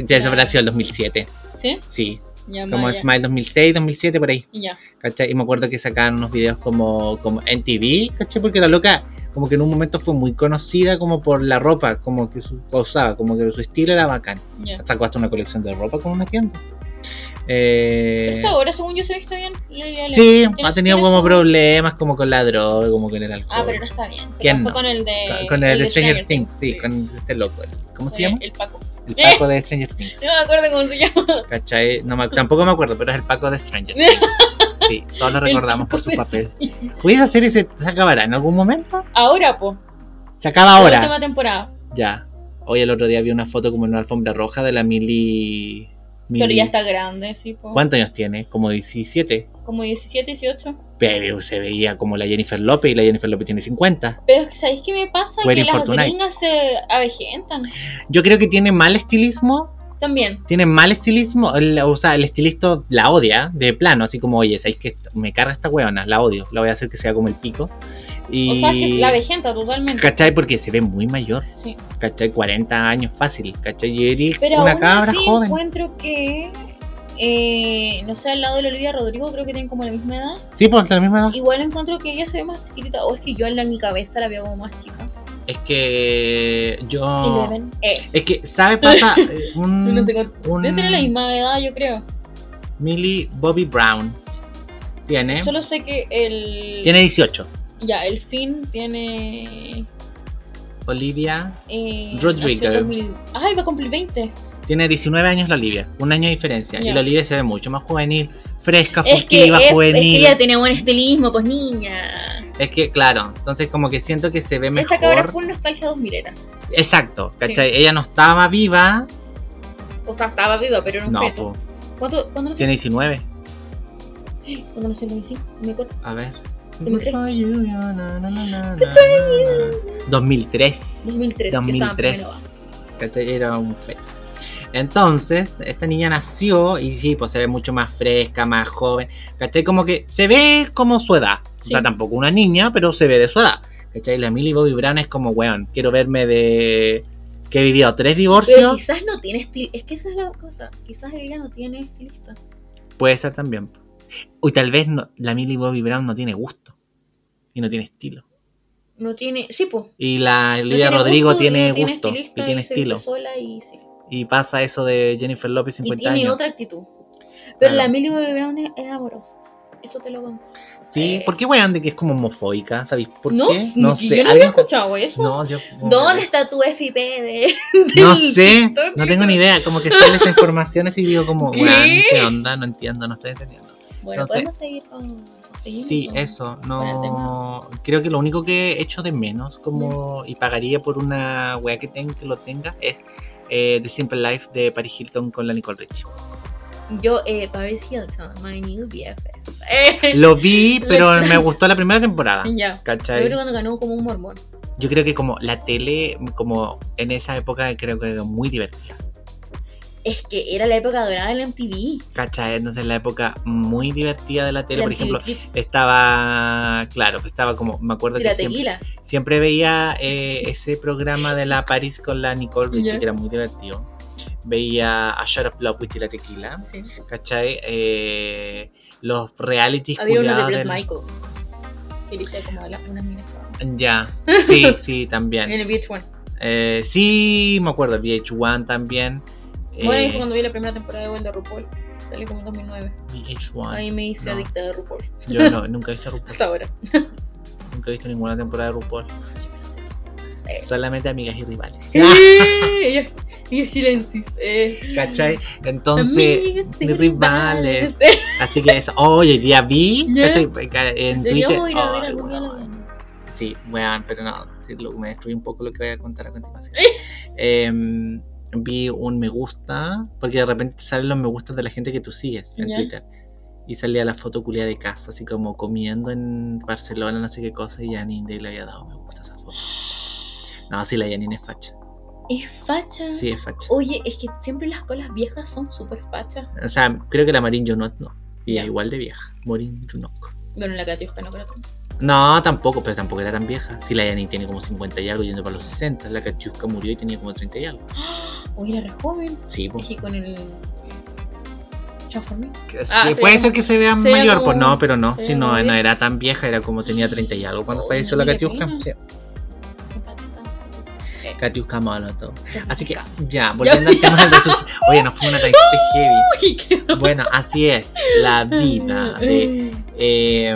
Ya eso habrá sido el 2007, ¿Sí? sí. Ya, Como Maya. Smile 2006, 2007, por ahí. Ya. ¿Cachai? Y me acuerdo que sacaban unos videos como, como en TV, ¿cachai? Porque la loca, como que en un momento fue muy conocida como por la ropa, como que su, usaba, como que su estilo era bacán. Ya. Sacó hasta una colección de ropa con una tienda. Eh, ahora, según yo, se ha visto bien. Sí, ¿Tienes- ha tenido como problemas como con la droga, como con el alcohol. Ah, pero no está bien. ¿Quién no? con el de. Con- con el de Stranger Things, Things, sí, con este loco. ¿Cómo se llama? El Paco. El Paco de Stranger Things. No me acuerdo cómo se llama. ¿Cachai? No me- tampoco me acuerdo, pero es el Paco de Stranger Things. [laughs] Sí, todos lo recordamos por su papel. ¿Puedes hacer ese? ¿Se acabará en algún momento? Ahora, po. Se acaba La ahora. última temporada. Ya. Hoy el otro día vi una foto como en una alfombra roja de la Mili. Pero Mili- ya está grande, sí, po. ¿Cuántos años tiene? Como 17. Como 17, 18. Pero se veía como la Jennifer López y la Jennifer López tiene 50. Pero es que, ¿sabéis qué me pasa? Que las gringas se avejentan. Yo creo que tiene mal estilismo. También. Tiene mal estilismo. el- o sea, el estilista la odia de plano. Así como, oye, ¿sabéis que me carga esta huevona? La odio. La voy a hacer que sea como el pico. Y... O sea, es que la avejenta totalmente. ¿Cachai? Porque se ve muy mayor. Sí. ¿Cachai? 40 años fácil. ¿Cachai? Y eres Pero una aún cabra así joven. encuentro que, eh, no sé, al lado de la Olivia Rodrigo, creo que tienen como la misma edad. Sí, pues la misma edad. Igual encuentro que ella se ve más chiquitita. O es que yo en, la, en mi cabeza la veo como más chica. Es que yo. Eh, Es que, ¿sabe? Pasa [laughs] eh, un. no sé un Debe tener la misma edad, yo creo. Millie Bobby Brown. Tiene. Solo sé que el. Tiene 18. Ya, el fin tiene. Olivia. Eh, Rodrigo. no sé, 2000 Ay, va a cumplir 20. Tiene 19 años la Olivia. Un año de diferencia. Y la Olivia se ve mucho más juvenil. Fresca, Es que, furtiva, es, es juvenil. que ella tiene buen estilismo, pues niña. Es que, claro. Entonces, como que siento que se ve Esta cabra mejor. full nostalgia 2000 era. Exacto. ¿Cachai? Ella no estaba viva. O sea, estaba viva, pero era un No, feto. ¿Cuánto, ¿Cuándo nació? tiene 19. ¿Cuándo nació el 2005? No me acuerdo. A ver. 2003. Good for you, na, na, na, na, na, na. 2003. 2003. que 2003. estaba primero A. ¿cachai? Era un fe. Entonces, esta niña nació y sí, pues se ve mucho más fresca, más joven. ¿Cachai? Como que se ve como su edad. O sea, tampoco una niña, pero se ve de su edad. ¿Cachai? La Millie Bobby Brown es como, weón, quiero verme de... Que he vivido tres Pero divorcios. quizás no tiene estil. Es que esa es la cosa. Quizás ella no tiene estilista. Puede ser también. Uy, tal vez no- la Millie Bobby Brown no tiene gusto. Y no tiene estilo. No tiene. Sí, pues. Y la no Olivia tiene Rodrigo gusto tiene y gusto. y tiene se estilo. sola y sí. Y pasa eso de Jennifer López Y 50 tiene años. otra actitud. Pero Claro. la Millie Bobby Brown es, es amorosa. Eso te lo concedo. Sí, Eh, ¿por qué weón de que es como homofóbica? ¿Sabéis por no, qué? No yo sé. no había ¿Alguien- escuchado eso. No, yo. ¿Dónde está tu FIP de.? No del sé, TikTok? no tengo ni idea. Como que sale esa información y digo como, ¿Qué? weón, ¿qué onda? No entiendo, no estoy entendiendo. Bueno, Entonces- podemos seguir con. Sí, con- eso, no. Creo que lo único que he hecho de menos, como. Y pagaría por una wea que, ten- que lo tenga, es eh, The Simple Life de Paris Hilton con la Nicole Richie. Yo, eh, Paris Hilton, my new BFF. [laughs] Lo vi, pero [laughs] me gustó la primera temporada. ya. Yo ¿Cachai? creo cuando ganó como un mormón. Yo creo que como la tele, como en esa época, creo que era muy divertida. Es que era la época dorada del MTV. ¿Cachai? Entonces la época muy divertida de la tele, la por MTV ejemplo, Clips. estaba, claro, estaba como, me acuerdo que la siempre, tequila. siempre veía eh, ese programa de la Paris con la Nicole Richie, que era muy divertido. Veía A Shot of Love with la tequila, Sí. ¿cachai? Eh, los realities Había uno de Brett del-. Que como unas minas. Ya, [laughs] sí, sí, también. En el VH1. Eh, sí, me acuerdo, VH1 también. Bueno, ahí Eh, fue cuando vi la primera temporada de Wanda RuPaul. Salió como en 2009. VH1. Ahí me hice no. adicta de RuPaul. Yo no, nunca he visto [laughs] RuPaul. Hasta ahora. Nunca he visto ninguna temporada de RuPaul. Eh. Solamente amigas y rivales. es ella es chilensis. Eh. ¿Cachai? Entonces, y mis rivales. Así que eso. Oh, hoy día vi. Ya. ¿cachai? En Twitter. Ir a ver Ay, algún día la weón. Sí, weón, pero no. sí, lo- me destruye un poco lo que voy a contar a continuación. ¿Eh? Vi un me gusta, porque de repente te salen los me gustas de la gente que tú sigues en. Twitter. Y salía la foto culia de casa, así como comiendo en Barcelona, no sé qué cosa, y Janine Day le había dado me gusta a esa foto. No, sí, la Janine es facha. Es facha. Sí, es facha. Oye, es que siempre las colas viejas son súper fachas. O sea, creo que la Marín Junot no. Y Ya. igual de vieja. Marín Junot. Bueno, la Katiuska no creo que. No, tampoco, pero tampoco era tan vieja. Sí, la Janine tiene como 50 y algo yendo para los 60. La Katiuska murió y tenía como 30 y algo. [gasps] Oye, era re joven. Sí, pues. Y con el. Que Ah, sí, puede ser que se vea mayor, como- pues no, pero no. ve no, no era tan vieja, era como tenía [gasps] 30 y algo cuando Oh, falleció no, la Katiuska. Sí, descanse. Katiuska Molotov. Así que, ya, volviendo al tema del. [laughs] Oye, nos fue una triste [laughs] heavy. Uy, qué Bueno, así es la vida de Eh,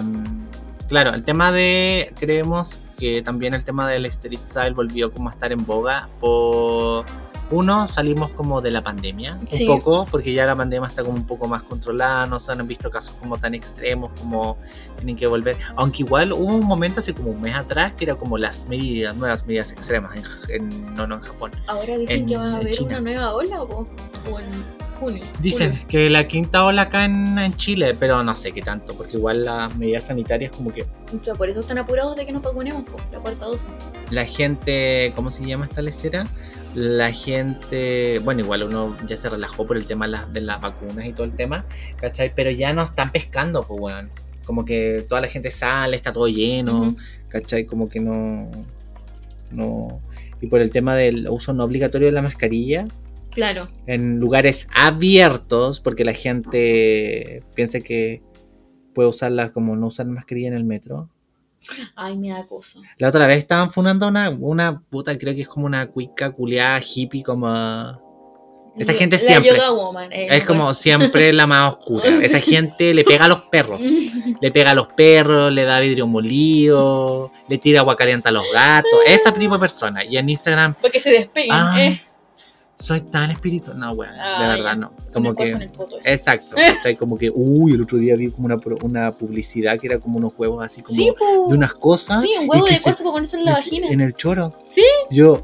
claro, el tema de. Creemos que también el tema del street style volvió como a estar en boga por. Uno, salimos como de la pandemia, Sí. un poco, porque ya la pandemia está como un poco más controlada, no se han visto casos como tan extremos como tienen que volver. Aunque igual hubo un momento hace como un mes atrás que era como las medidas, nuevas medidas extremas en, en- no, no en Japón. Ahora dicen en- que va a haber China. una nueva ola o, o en junio. Dicen julio. que la quinta ola acá en, en Chile, pero no sé qué tanto, porque igual las medidas sanitarias como que sea, por eso están apurados de que nos vacunemos, po, la cuarta dosis. la gente, ¿cómo se llama esta lecera? La gente, bueno, igual uno ya se relajó por el tema de las, de las vacunas y todo el tema, ¿cachai? Pero ya no están pescando, pues, weón. Como que toda la gente sale, está todo lleno, Ujú. ¿cachai? Como que no, no. Y por el tema del uso no obligatorio de la mascarilla Claro. en lugares abiertos, porque la gente piensa que puede usarla como no usar mascarilla en el metro. Ay, me da cosa. La otra vez estaban funando una, una puta, creo que es como una cuica culiada hippie, como. Esa gente la siempre. yoga woman. eh, Es como siempre la más oscura. [laughs] Esa gente le pega a los perros. [laughs] Le pega a los perros, le da vidrio molido, le tira agua caliente a los gatos. Ese tipo de persona. Y en Instagram, Para que se despeguen. Ay, eh. Soy tan espiritual. No, weón, de verdad ya. no. Como coso en que. el poto. Exacto. [laughs] Como que, uy, el otro día vi como una, una publicidad que era como unos huevos así como Sí, de unas cosas. Sí, un huevo que de cuarzo para ponerse en la que- vagina. En el choro. Sí. Yo,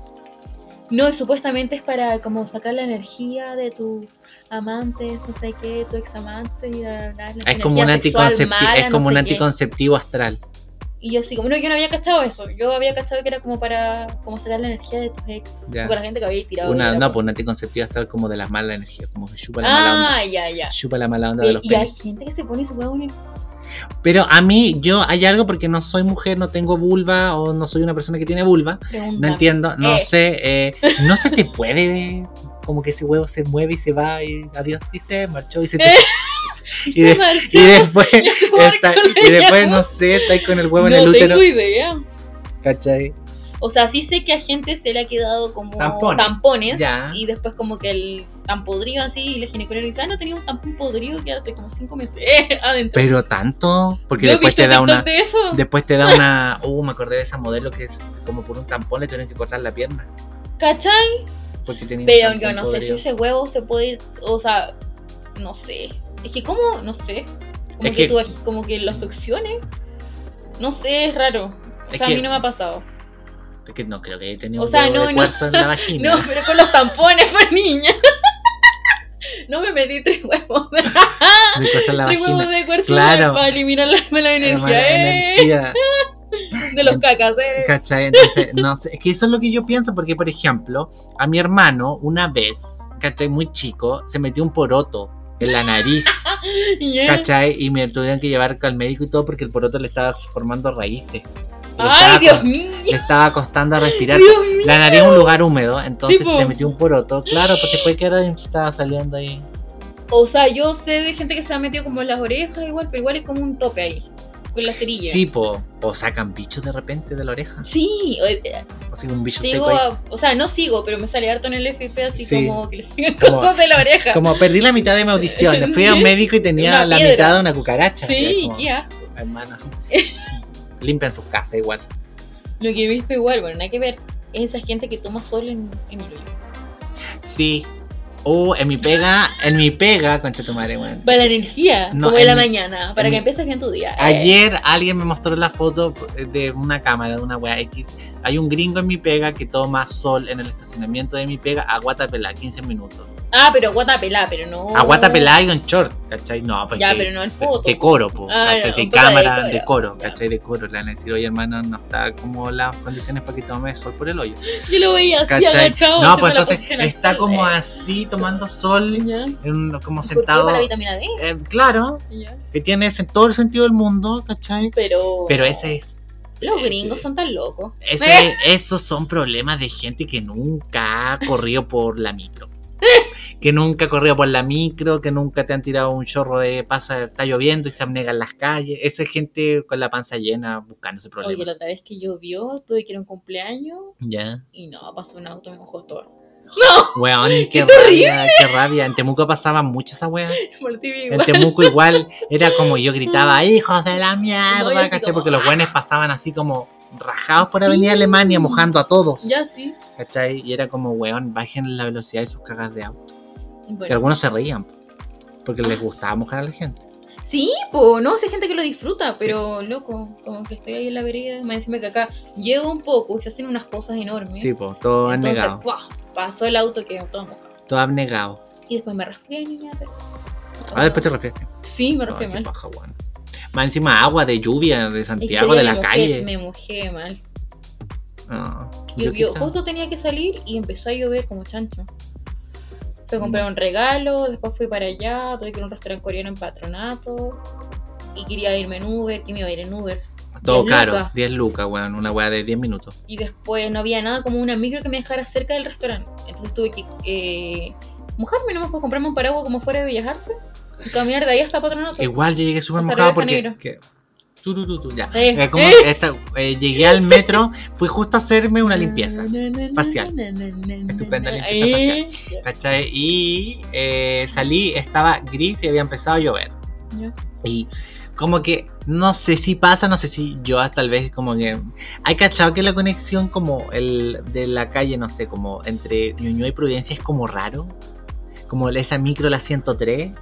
No, y supuestamente es para como sacar la energía de tus amantes, no sé qué, tu ex amante y la, la, la Es como un, anticoncepti- mala, es no como un anticonceptivo astral. Y yo así como, no, yo no había cachado eso. Yo había cachado que era como para como sacar la energía de tus ex. Ya. Con la gente que había tirado. Una, no, pues un anticonceptivo astral como de la mala energía, como que chupa la mala onda. Ah, ya, ya. Chupa la mala onda de Y, los y hay gente que se pone su huevo en el... Pero a mí, yo, hay algo porque no soy mujer, no tengo vulva o no soy una persona que tiene vulva. No entiendo, no Eh. sé. eh, no se te puede, como que ese huevo se mueve y se va y adiós y se marchó y se te- Eh, [laughs] [laughs] y, se de- marchó. y después, [laughs] está- y después no sé, está ahí con el huevo en no el útero. tengo idea. ¿Cachai? O sea, sí sé que a gente se le ha quedado como Tampones. tampones, y después como que el tan podrido así y la ginecóloga dice, ah, no tenía un tampón podrido que hace como cinco meses [laughs] adentro. Pero tanto, porque después te da una. Después te da una. Uh, me acordé de esa modelo que es como por un tampón le tienen que cortar la pierna. ¿Cachai? Porque tenía un Pero yo no sé si ese huevo se puede ir, o sea, no sé. Es que como, no sé. Como Es que, que- tú, como que lo succiones. No sé, es raro. O Es sea, a que- mí no me ha pasado. Es que no creo que haya tenido O un sea, huevo no, de no. en la [laughs] vagina. No, pero con los tampones, pues niña. [laughs] No me metí tres huevos. De en la [laughs] Tres huevos vagina. de cuarzo Claro. para eliminar la mala energía, Mala eh, energía. de los cacas, eh. ¿Cachai? Entonces, no sé, es que eso es lo que yo pienso, porque por ejemplo, a mi hermano una vez, ¿cachai? Muy chico, se metió un poroto en la nariz. [laughs] ¿cachai? Y me tuvieron que llevar al médico y todo porque el poroto le estaba formando raíces. Le Ay, Dios mío. Le estaba costando respirar. La nariz es un lugar húmedo, entonces Sí, te metió un poroto, claro, pues después que era estaba saliendo ahí. O sea, yo sé de gente que se ha metido como en las orejas igual, pero igual es como un tope ahí. Con la cerilla. Sí, po, o sacan bichos de repente de la oreja. Sí, o- eh, O sea, un bicho sigo, seco a- o sea, no sigo, pero me sale harto en el FP así Sí. como que le siguen Como- cosas de la oreja. Como perdí la mitad de mi audición, [laughs] fui a un médico y tenía la mitad de una cucaracha. Sí, como, qué asco. hermano. Limpian sus casas igual. Lo que he visto igual, bueno, nada que ver, es esa gente que toma sol en, en el hoyo. Sí. Oh, en mi pega, en mi pega, concha tu madre, weón. Para la energía, No, como de la en- mañana, para en- que empieces bien tu día. Eh, Ayer alguien me mostró la foto de una cámara, de una wea X. Hay un gringo en mi pega que toma sol en el estacionamiento de mi pega a guata pelada, 15 minutos. Ah, pero guata pelá, pero no. A guata pelada y en short, ¿cachai? No, porque. Ya, pero no en foto. De coro, po, Ah, de cámara coro. de coro, Ya. ¿cachai? De coro. Le van a decir, oye, hermano, no está como las condiciones para que tome sol por el hoyo. Yo lo veía así agachado. No, pues entonces está sol. como Eh, así tomando sol, en como ¿Por qué? sentado. Para la vitamina D. Eh, claro, que tiene todo el sentido del mundo, ¿cachai? Pero. Pero ese es. Los ese- gringos son tan locos. ese- [laughs] esos son problemas de gente que nunca ha corrido por la micro. Que nunca ha corrido por la micro, que nunca te han tirado un chorro de pasa, está lloviendo y se abnegan las calles. Esa es gente con la panza llena buscando ese Oye, problema. la otra vez que llovió, tuve que ir a un cumpleaños Ya. y no, pasó un auto, me mojó todo. ¡No! Weón, [laughs] qué, ¡Qué rabia, qué rabia. En Temuco pasaba mucho esa [laughs] ti En. Temuco igual era como yo gritaba, [laughs] hijos de la mierda, ¿cachai? como, Porque los "Ah". buenos pasaban así como rajados por Sí. Avenida Alemania, mojando a todos. Ya sí. ¿Cachai? Y era como, weón, bajen la velocidad de sus cagas de auto. Y Bueno. algunos se reían, porque Ah. les gustaba mojar a la gente. Sí, po, no, hay gente que lo disfruta, pero loco, como que estoy ahí en la vereda, más encima que acá llego un poco y se hacen unas cosas enormes. Sí, pues, todo Entonces, abnegado. ¡buah! Pasó el auto que todo mojado. Todo abnegado. Y después me resfrié, niña. pero- Ah, después te refieres. Sí, me resfrié mal. paja. Más encima agua de lluvia de Santiago, de la calle. Me mojé mal. Yo quizá- justo tenía que salir y empezó a llover como chancho. Fui a comprar un regalo, después fui para allá, tuve que ir a un restaurante coreano en patronato. Y quería irme en Uber, que me iba a ir en Uber. Todo 10 caro, lucas. 10 lucas, weón, una weá de 10 minutos. Y después no había nada como una micro que me dejara cerca del restaurante. Entonces tuve que eh, mojarme nomás para comprarme un paraguas como fuera de Bellas Artes. Y caminar de ahí hasta patronato. Igual yo llegué súper mojado porque. Que- tu, ya. Eh, Eh, como eh. esta- llegué al metro, fui justo a hacerme una limpieza. facial. Estupenda limpieza Eh, ¿Cachai? Y salí, estaba gris y había empezado a llover. Y como que no sé si pasa, no sé si yo hasta tal vez como que... Hay cachado que la conexión como el de la calle, no sé, como entre Ñuñoa y Providencia es como raro. Como esa micro, la 103.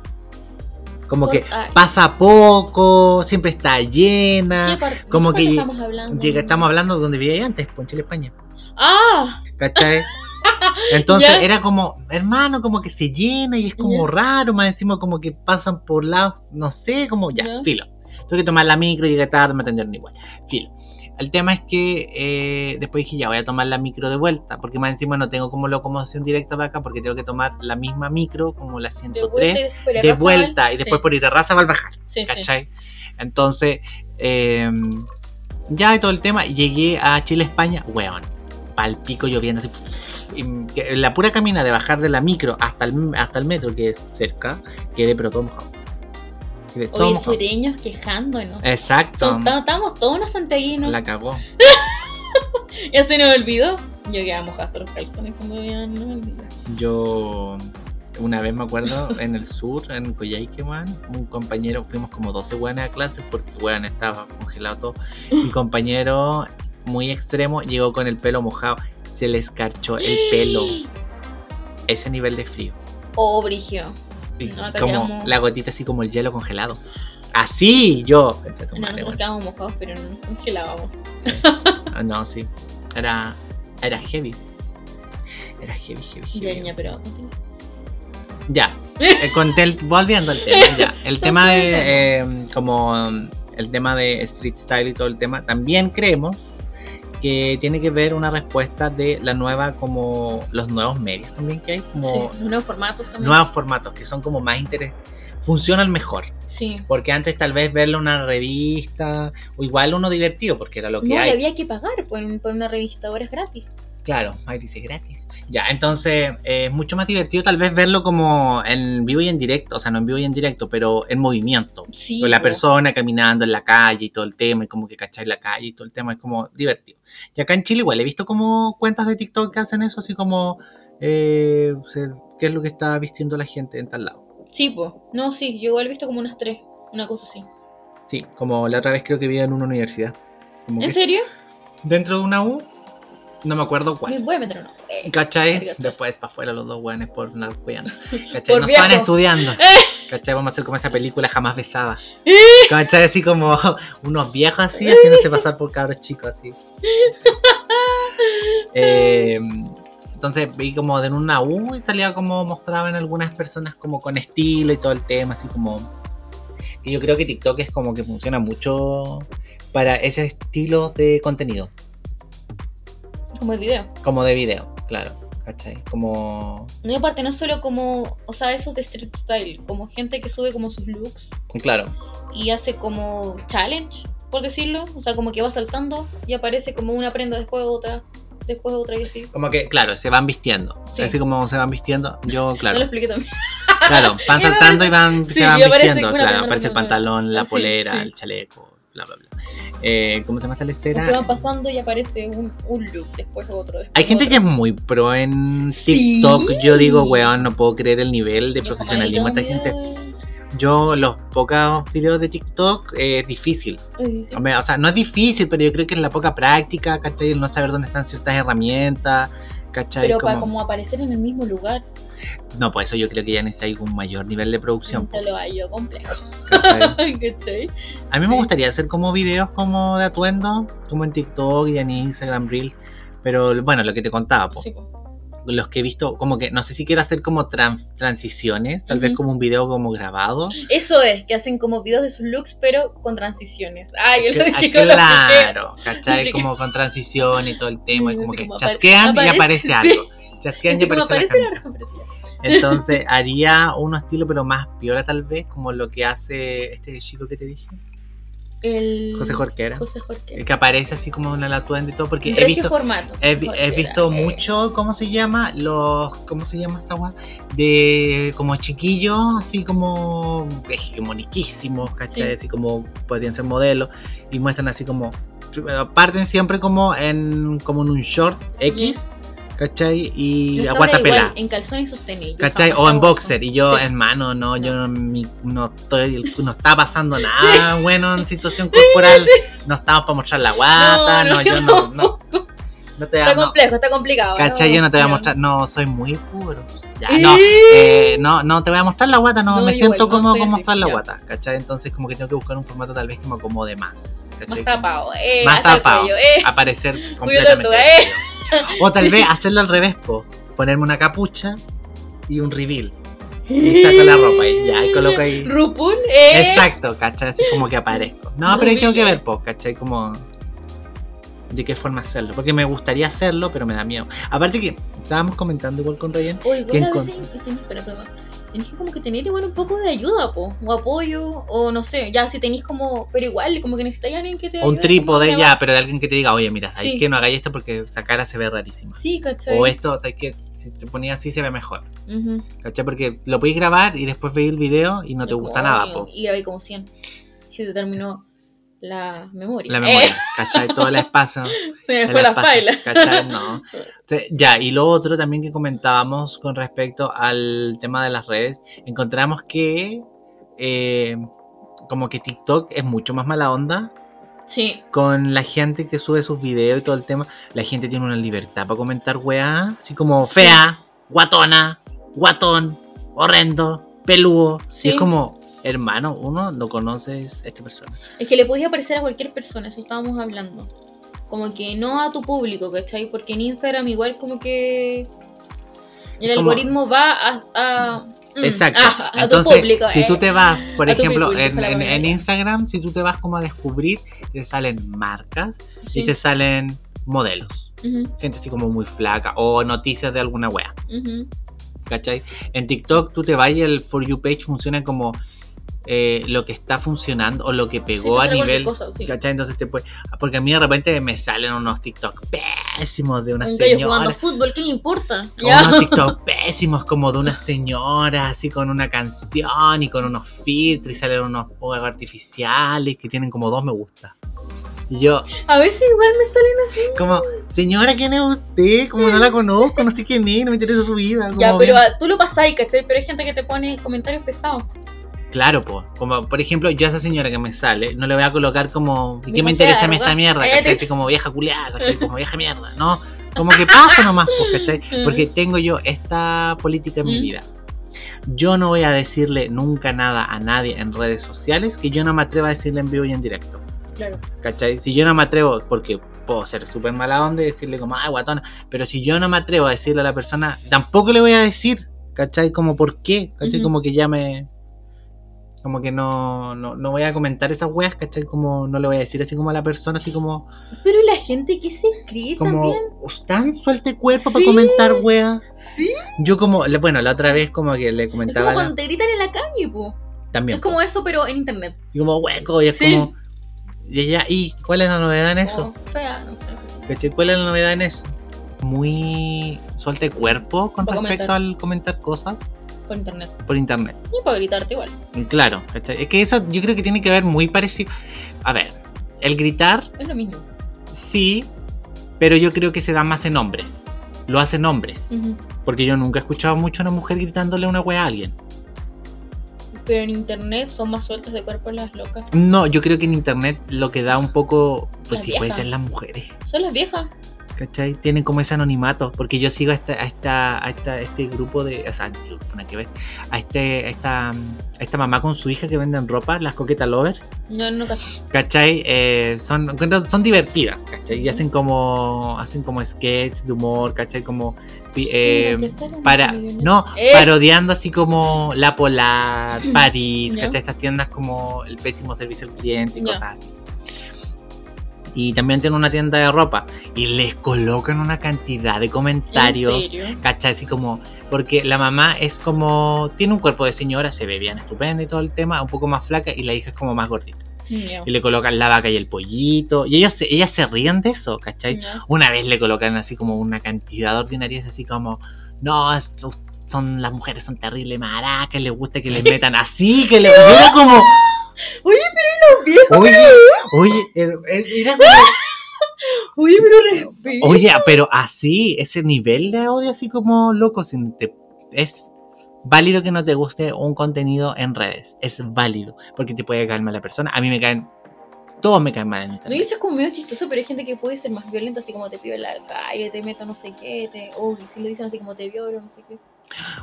Como que pasa poco, siempre está ¿qué llena. parte- como ¿de que estamos hablando? Llega, estamos hablando de donde vivía antes, Ponchile, España. ¡Ah! ¿Cachai? [laughs] [laughs] Entonces Ya. era como, hermano, como que se llena y es como Ya. raro, más encima como que pasan por lados, no sé, como ya, Ya. filo. Tuve que tomar la micro, llegué tarde, me atendieron igual. Filo. El tema es que eh, después dije, ya voy a tomar la micro de vuelta, porque más encima no tengo como locomoción directa para acá, porque tengo que tomar la misma micro, como la De 103, vuelta y después de vuelta, y después Sí, por ir a raza va a bajar. sí, sí. ¿cachai? Entonces, eh, ya de todo el tema, llegué a Chile, España, weón, pal pico lloviendo así. y la pura camina de bajar de la micro hasta el, hasta el metro, que es cerca, quedé pero todo mojado. Quedé todo Oye, mojado. sureños quejándonos. Exacto, Estamos todos unos santiaguinos. la cagó. [laughs] Ya se nos olvidó. Yo quedaba mojada hasta los calzones cuando ya no me olvidó. Yo una vez me acuerdo [laughs] en el sur, en Coyhaique, weón, un compañero, fuimos como 12 weones a clase porque weón estaba congelado todo. Mi compañero muy extremo llegó con el pelo mojado, se le escarchó el [gasps] pelo, ese nivel de frío. Oh, Brigio. No, como quedamos- la gotita así como el hielo congelado. Así, yo. No, madre, quedábamos mojados, pero no congelábamos. Ah, no, sí. Era, era heavy. Era heavy, heavy, Ya, heavy. niña, pero. Ya, eh, el- volviendo al tema, ya. El [laughs] tema de, eh, como el tema de street style y todo el tema, también creemos que tiene que ver una respuesta de la nueva, como los nuevos medios también que hay, como Sí, nuevos formatos también. nuevos formatos que son como más interesantes, funcionan mejor. Sí. Porque antes tal vez verlo en una revista, o igual uno divertido, porque era lo que No, hay. había que pagar por, por una revista, ahora es gratis. Claro, ahí dice gratis. Ya, entonces eh, es mucho más divertido tal vez verlo como en vivo y en directo, o sea, no en vivo y en directo, pero en movimiento. Sí. Con la persona caminando en la calle y todo el tema, y como que cachai la calle y todo el tema, es como divertido. Y acá en Chile igual he visto como cuentas de TikTok que hacen eso, así como, eh, ¿qué es lo que está vistiendo la gente en tal lado? Sí, pues. No, sí, yo igual he visto como unas tres. Una cosa así. Sí, como la otra vez creo que vi en una universidad. Como ¿En que serio? dentro de una U, no me acuerdo cuál. voy a meter una. Eh, ¿Cachai? Después para afuera los dos weones por andar cuidando. [laughs] ¿Cachai? Por no viejo. estaban estudiando. [laughs] ¿Cachai? Vamos a hacer como esa película jamás besada. [laughs] Eh. ¿Cachai? Así como unos viejos así, haciéndose pasar por cabros chicos así. Eh, entonces vi como de una U y salía como mostraban algunas personas como con estilo y todo el tema, así como... Y yo creo que TikTok es como que funciona mucho para ese estilo de contenido, Como el video. como de video, claro. ¿Cachai? Como... No, y aparte, no solo como. O sea, esos de street style. Como gente que sube como sus looks. Claro. Y hace como challenge, por decirlo. O sea, como que va saltando y aparece como una prenda después otra. Después otra y así. Como que, claro, se van vistiendo. Sí. Así como se van vistiendo, yo, [laughs] No lo claro. expliqué también. Claro, van [laughs] saltando y van, [laughs] Sí, se van vistiendo. Claro, aparece el pantalón, la polera, sí. el chaleco, bla, bla, bla. Eh, ¿Cómo se llama esta lecera? que van pasando y aparece un, un look, después otro. Después Hay gente otro. que es muy pro en Sí. TikTok. Yo digo, weón, no puedo creer el nivel de Yo profesionalismo de esta gente. Yo, los pocos videos de TikTok, eh, es difícil. Sí. Hombre, O sea, no es difícil, pero yo creo que es la poca práctica, ¿cachai? El no saber dónde están ciertas herramientas, ¿cachai? Pero para Como- como aparecer en el mismo lugar, No, por eso yo creo que ya necesita un mayor nivel de producción. te lo hallo complejo. [laughs] A mí me gustaría hacer como videos como de atuendo, como en TikTok y en Instagram Reels. Pero bueno, lo que te contaba, po, Sí, po. los que he visto, como que no sé si quiero hacer como tran- transiciones, tal vez como un video como grabado. Eso es, que hacen como videos de sus looks, pero con transiciones. Ah, yo lo dije ah, con la claro, ¿cachai? Como con transición y todo el tema, [laughs] y como que chasquean y aparece- algo. Chasquean y Así como aparece la aparece la camisa. aparece la- Entonces [laughs] haría uno estilo pero más piola tal vez, como lo que hace este chico que te dije, El... José Jorquera. José Jorquera. Que aparece así como el atuendo y todo, porque he visto, formato. He, he visto eh. mucho, ¿cómo se llama? Los, ¿cómo se llama esta weá? De como chiquillos, así como hegemoniquísimos, ¿cachai? Sí. Así como podrían ser modelos y muestran así como, parten siempre como en, como en un short X, ¿cachai? Y Yo a estaba guata igual, pelada. En calzones sostenidos. ¿Cachai? O en boxer. Y yo, hermano, no, No. yo mi- no estoy, no está pasando nada bueno en situación corporal. No estamos para mostrar la guata, no, No, no, yo no, no, no te Está no, complejo, está complicado. ¿Cachai? ¿no? Yo no te voy a mostrar, no, soy muy puro. Ya, ¿Eh? no, eh, no, no te voy a mostrar la guata, no, No, me igual, siento no, cómodo sí, con sí, mostrar la guata, ¿cachai? Entonces como que tengo que buscar un formato tal vez que me acomode más. ¿cachai? Más tapado, eh. Más tapado. eh. Aparecer completamente. eh. O tal vez [laughs] hacerlo al revés, po. ponerme una capucha y un reveal. Y saco la ropa y ya, y coloco ahí. RuPaul, eh. Exacto, ¿cachai? Así como que aparezco. No, pero ahí tengo que ver, pues, ¿cachai? Como. De qué forma hacerlo. Porque me gustaría hacerlo, pero me da miedo. Aparte que estábamos comentando igual con Ryan. ¿Quién igual a veces tenés, espera, perdón. Tenés que como que tener igual un poco de ayuda, po, o apoyo, o no sé, ya si tenéis como, pero igual, como que necesitáis a alguien que te un ayude como trípode ya, pero de alguien que te diga, oye, mira, ¿sabes Sí. que no hagáis esto porque esa cara se ve rarísima? Sí, ¿cachai? O esto, ¿sabes que Si te ponías así se ve mejor. Ujú. ¿Cachai? Porque lo podéis grabar y después veis el video y no te gusta nada, po. Y grabé como 100. Si te terminó la memoria. La Eh, memoria, ¿cachai? Todo el espacio. [laughs] se me fue la paila. ¿cachai? No. [laughs] Entonces, ya, y lo otro también que comentábamos con respecto al tema de las redes, encontramos que eh, como que TikTok es mucho más mala onda Sí, con la gente que sube sus videos y todo el tema. La gente tiene una libertad para comentar weá, así como Sí. fea, guatona, guatón, horrendo, peludo. Sí. Y es como, hermano, uno no conoces a esta persona. es que le podía aparecer a cualquier persona, eso estábamos hablando. Como que no a tu público, ¿cachai? Porque en Instagram igual como que el Como- algoritmo va a... a- mm, Exacto. a- a Entonces, tu público. si eh. tú te vas, por A ejemplo, en. Instagram, si tú te vas como a descubrir, te salen marcas Sí. y te salen modelos. Gente así como muy flaca o noticias de alguna wea. ujú. ¿Cachai? En TikTok tú te vas y el For You page funciona como eh, lo que está funcionando o lo que Sí, pegó te a nivel. cosa, sí. Entonces te puede. Porque a mí de repente me salen unos TikTok pésimos de una Un gallo jugando señora. fútbol, ¿qué le importa? Ya. unos [laughs] TikTok pésimos como de una señora así con una canción y con unos filtros y salen unos fuegos artificiales que tienen como dos me gusta. Y yo, A veces igual me salen así. como, señora, ¿quién es usted? Como no la conozco, no sé quién es, no me interesa su vida. Ya, como pero bien- ah, tú lo pasáis, ¿cachai? Pero hay gente que te pone comentarios pesados. Claro, pues. Como por ejemplo, yo a esa señora que me sale, no le voy a colocar como. ¿Y qué me interesa a mí esta mierda? ¿Cachai? Como vieja culiada, ¿cachai? Como vieja mierda. No, como que pasa nomás, pues, ¿cachai? [laughs] Porque tengo yo esta política en mi Mm. vida. Yo no voy a decirle nunca nada a nadie en redes sociales que yo no me atreva a decirle en vivo y en directo. Claro. ¿Cachai? Si yo no me atrevo, porque puedo ser súper mala onda y decirle como, ay, guatona, pero si yo no me atrevo a decirle a la persona, tampoco le voy a decir, ¿cachai? Como, ¿por qué? ¿Cachai? Como que ya me... Como que no, no, no voy a comentar esas weas, ¿cachai? Como no le voy a decir así como a la persona, así como, Pero la gente que se cree como, también. ¿están suelte cuerpo para comentar weas? Sí. Yo como, bueno, la otra vez como que le Es comentaba como a la- cuando te gritan en la calle, po. también. Es como eso, pero en internet. y como hueco, y es Sí. como... Y ella, ¿y cuál es la novedad en eso? O sea, no sé. ¿Cachai? ¿Cuál es la novedad en eso? Muy suelta de cuerpo con respecto comentar. al comentar cosas Por internet. por internet. Y para gritarte igual. Claro, es que eso yo creo que tiene que ver muy parecido. A ver, el gritar, Es lo mismo. sí, pero yo creo que se da más en hombres. Lo hacen hombres. Porque yo nunca he escuchado mucho a una mujer gritándole una wea a alguien. Pero en internet son más sueltas de cuerpo las locas. No, yo creo que en internet lo que da un poco. Pues Las sí, puede ser las mujeres. Son las viejas. ¿Cachai? Tienen como ese anonimato. Porque yo sigo a esta, a esta, a esta, este grupo de. O sea, que ver. A este, a esta, a esta mamá con su hija que venden ropa, las coqueta lovers. No, no cacho. ¿Cachai? Eh, son, son divertidas, ¿cachai? Y hacen como. hacen como sketch de humor, ¿cachai? Como. eh, para. No, Eh. parodiando así como La Polar, [clears throat] París. ¿cachai? Estas tiendas como el pésimo servicio al cliente y cosas así. Y también tienen una tienda de ropa. Y les colocan una cantidad de comentarios. ¿Cachai? Así como. Porque la mamá es como. Tiene un cuerpo de señora, se ve bien estupenda y todo el tema, un poco más flaca, y la hija es como más gordita. Y le colocan la vaca y el pollito. Y ellos se, ellas se ríen de eso, ¿cachai? Una vez le colocan así como una cantidad de ordinarias, así como. No, son las mujeres son terribles maracas, les gusta que les metan así, que le. y era como. [laughs] Oye, pero los viejos. Oye, oye, era- como- Oye, pero respeto. Oye, pero así, ese nivel de odio, así como loco, sin te- es válido que no te guste un contenido en redes. Es válido, porque te puede caer mal la persona. A mí me caen, todos me caen mal en No, internet. eso es como medio chistoso, pero hay gente que puede ser más violenta, así como te pido en la calle, te meto no sé qué, te. Oh, si le dicen así como te violo, no sé qué.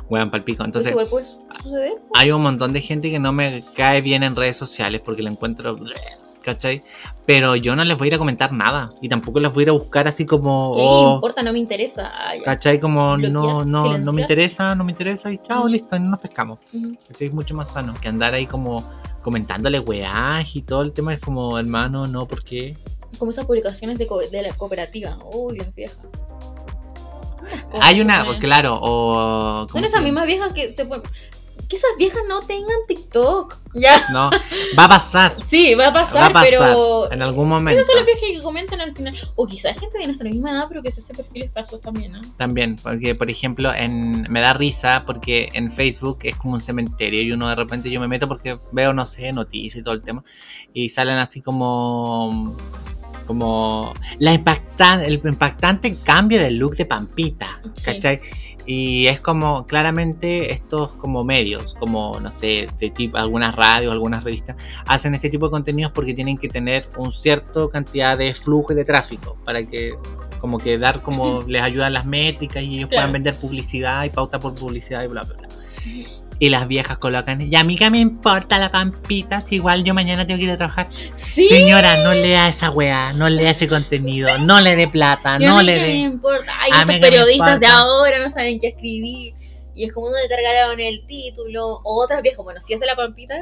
Weón, palpico. Entonces, Entonces, igual puede suceder. hay un montón de gente que no me cae bien en redes sociales porque la encuentro. ¿cachai? Pero yo no les voy a ir a comentar nada y tampoco les voy a ir a buscar así como... ¿Qué oh, importa? No me interesa. Ah. ¿Cachai? Como Bloquear, no, no, no me interesa, no me interesa y chao, Ujú. listo, y no nos pescamos. Ujú. ¿Cachai? Es mucho más sano que andar ahí como comentándole weás y todo el tema es como, hermano, no, ¿por qué? Como esas publicaciones de, co- de la cooperativa. Uy, las viejas. Hay una, claro, o... Son ¿cómo esas mismas viejas que se ponen. Que esas viejas no tengan TikTok. Ya. No, va a pasar, Sí, va a pasar, va a pasar pero. en algún momento. Esas son las viejas que comentan al final. O quizás gente de nuestra misma edad, pero que se hace perfiles falsos también, ¿no? También, porque por ejemplo, en, me da risa porque en Facebook es como un cementerio y uno de repente yo me meto porque veo, no sé, noticias y todo el tema y salen así como como la impacta, el impactante cambio del look de Pampita, Sí. ¿cachai? Y es como claramente estos como medios, como no sé, de tipo algunas radios, algunas revistas hacen este tipo de contenidos porque tienen que tener un cierto cantidad de flujo y de tráfico para que como que dar como les ayudan las métricas y ellos Claro. puedan vender publicidad y pauta por publicidad y bla bla bla. Y las viejas colocan, y a mí que me importa la pampita, si igual yo mañana tengo que ir a trabajar. Sí. Señora, no lea esa weá, no lea ese contenido, no le dé plata, Y a no mí le que me dé. importa. Hay A estos periodistas de ahora no saben qué escribir. Y es como uno le cargaron el título. O otras viejas, bueno, si es de la pampita,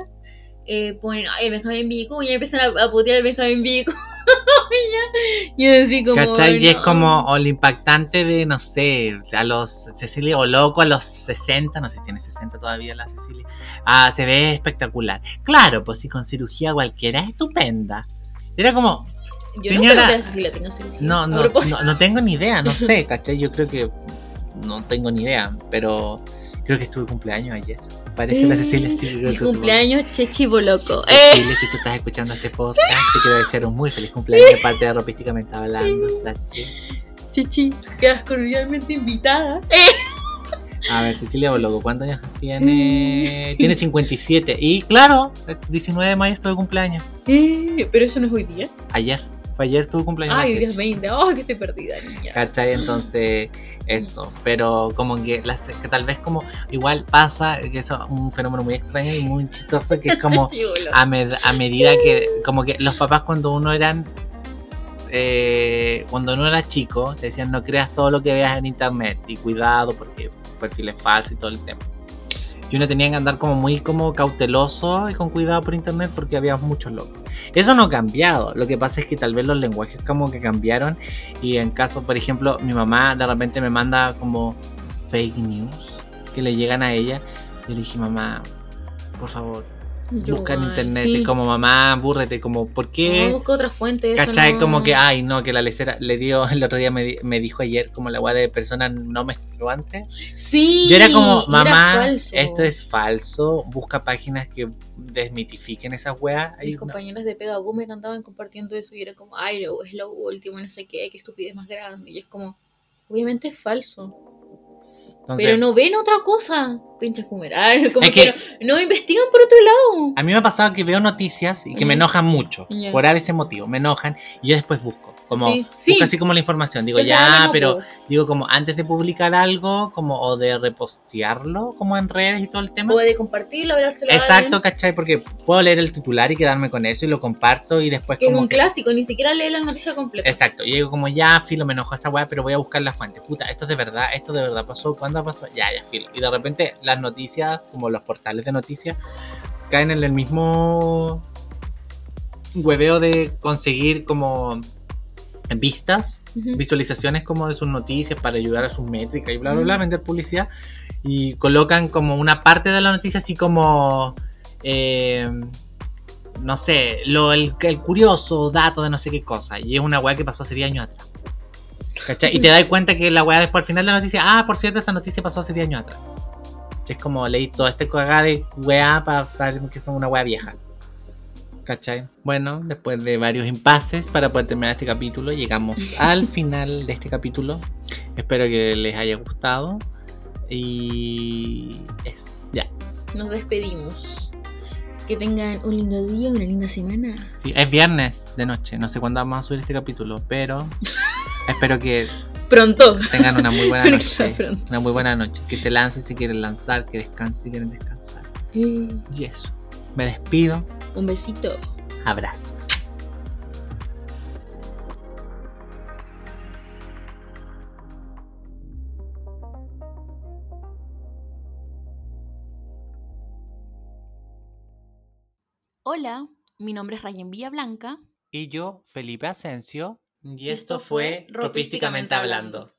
eh, ponen, ay, Benjamín Vicuña, y empiezan a, a putear el Benjamín Vicuña. [laughs] y así como. ¿Cachai? Y es como o lo impactante de, no sé, a los Cecilia o loco a los 60, no sé si tiene 60 todavía la Cecilia. Ah, se ve espectacular. Claro, pues si con cirugía cualquiera es estupenda. Era como, Yo señora- no creo que si la tengo cirugía. no, no, no, no tengo ni idea, no sé, [laughs] ¿cachai? Yo creo que no tengo ni idea, pero creo que estuve cumpleaños ayer. Parece la Cecilia, creo Mi cumpleaños Chechivo loco. Eh, Cecilia, si tú estás escuchando este podcast, te quiero desear un muy feliz cumpleaños de parte de Ropísticamente Hablando, Sachi. Chichi, quedas cordialmente invitada. Eh, A ver, Cecilia Bologo, ¿cuántos años tiene? Tiene 57. Y claro, el 19 de mayo estuvo de cumpleaños. eh, pero eso no es hoy día. Ayer. Fue ayer tuvo cumpleaños. Ay, Chechi. 20. Oh, que estoy perdida, niña. ¿Cachai? Entonces, eso. Pero como que, las- que tal vez como igual pasa, que eso es un fenómeno muy extraño y muy chistoso, que es como [laughs] a, med- a medida que, como que los papás cuando uno eran, eh, cuando uno era chico, te decían no creas todo lo que veas en internet y cuidado porque perfiles falsos y todo el tema. Y uno tenía que andar como muy como cauteloso y con cuidado por internet porque había muchos locos. Eso no ha cambiado. Lo que pasa es que tal vez los lenguajes como que cambiaron. Y en caso, por ejemplo, mi mamá de repente me manda como fake news que le llegan a ella. Yo le dije, mamá, por favor, Yo busca en internet. sí. Y como mamá, búrrete, como, ¿por No, qué? busca otra fuente. ¿Cachai? no- Como que, ay, no, que la lecera le dio, [laughs] el otro día me, me dijo ayer, como la weá de personas no menstruantes. Sí. Yo era como, mamá, esto es falso, busca páginas que desmitifiquen esas weas. Mis no- compañeras de Pega Boomer andaban compartiendo eso y era como, ay, es lo último, no sé qué, qué estupidez más grande. Y es como, obviamente es falso. Entonces, pero no ven otra cosa. Pinches. [laughs] Ay, como Es que, que- no, no investigan por otro lado. A mí me ha pasado que veo noticias y que me enojan mucho, por ese motivo, me enojan y yo después busco, como Sí, sí. busco así como la información, digo Sí, ya, pero po. digo como antes de publicar algo, como o de repostearlo, como en redes y todo el tema. O de compartirlo, hablárselo Exacto, ¿cachai? Porque puedo leer el titular y quedarme con eso y lo comparto y después Que es como un que- clásico, ni siquiera lee la noticia completa. Exacto, y digo como ya, filo, me enojó esta weá, pero voy a buscar la fuente. Puta, esto es de verdad, esto de verdad pasó, ¿cuándo pasó? Ya, ya, filo. Y de repente las noticias, como los portales de noticias, caen en el mismo hueveo de conseguir como vistas, visualizaciones como de sus noticias para ayudar a sus métricas y bla, bla, bla, vender publicidad. Y colocan como una parte de la noticia así como... eh, no sé, lo, el, el curioso dato de no sé qué cosa. Y es una weá que pasó hace 10 años atrás. ¿Cachai? Y te das cuenta que la weá después al final de la noticia, ah, por cierto, esta noticia pasó hace 10 años atrás. Es como leí todo este cagada de weá para saber que son una weá vieja. ¿Cachai? Bueno, después de varios impases para poder terminar este capítulo, llegamos [laughs] al final de este capítulo. Espero que les haya gustado. Y eso, ya. Nos despedimos. Que tengan un lindo día, una linda semana. Sí, es viernes de noche, no sé cuándo vamos a subir este capítulo, pero [laughs] espero que Pronto. tengan una muy buena [laughs] noche. Una muy buena noche. Que se lancen si quieren lanzar, que descansen si quieren descansar. Eh, Y eso. Me despido. Un besito. Abrazos. Hola, mi nombre es Rayen Blanca. Y yo, Felipe Asensio. Y esto fue Ropísticamente Hablando.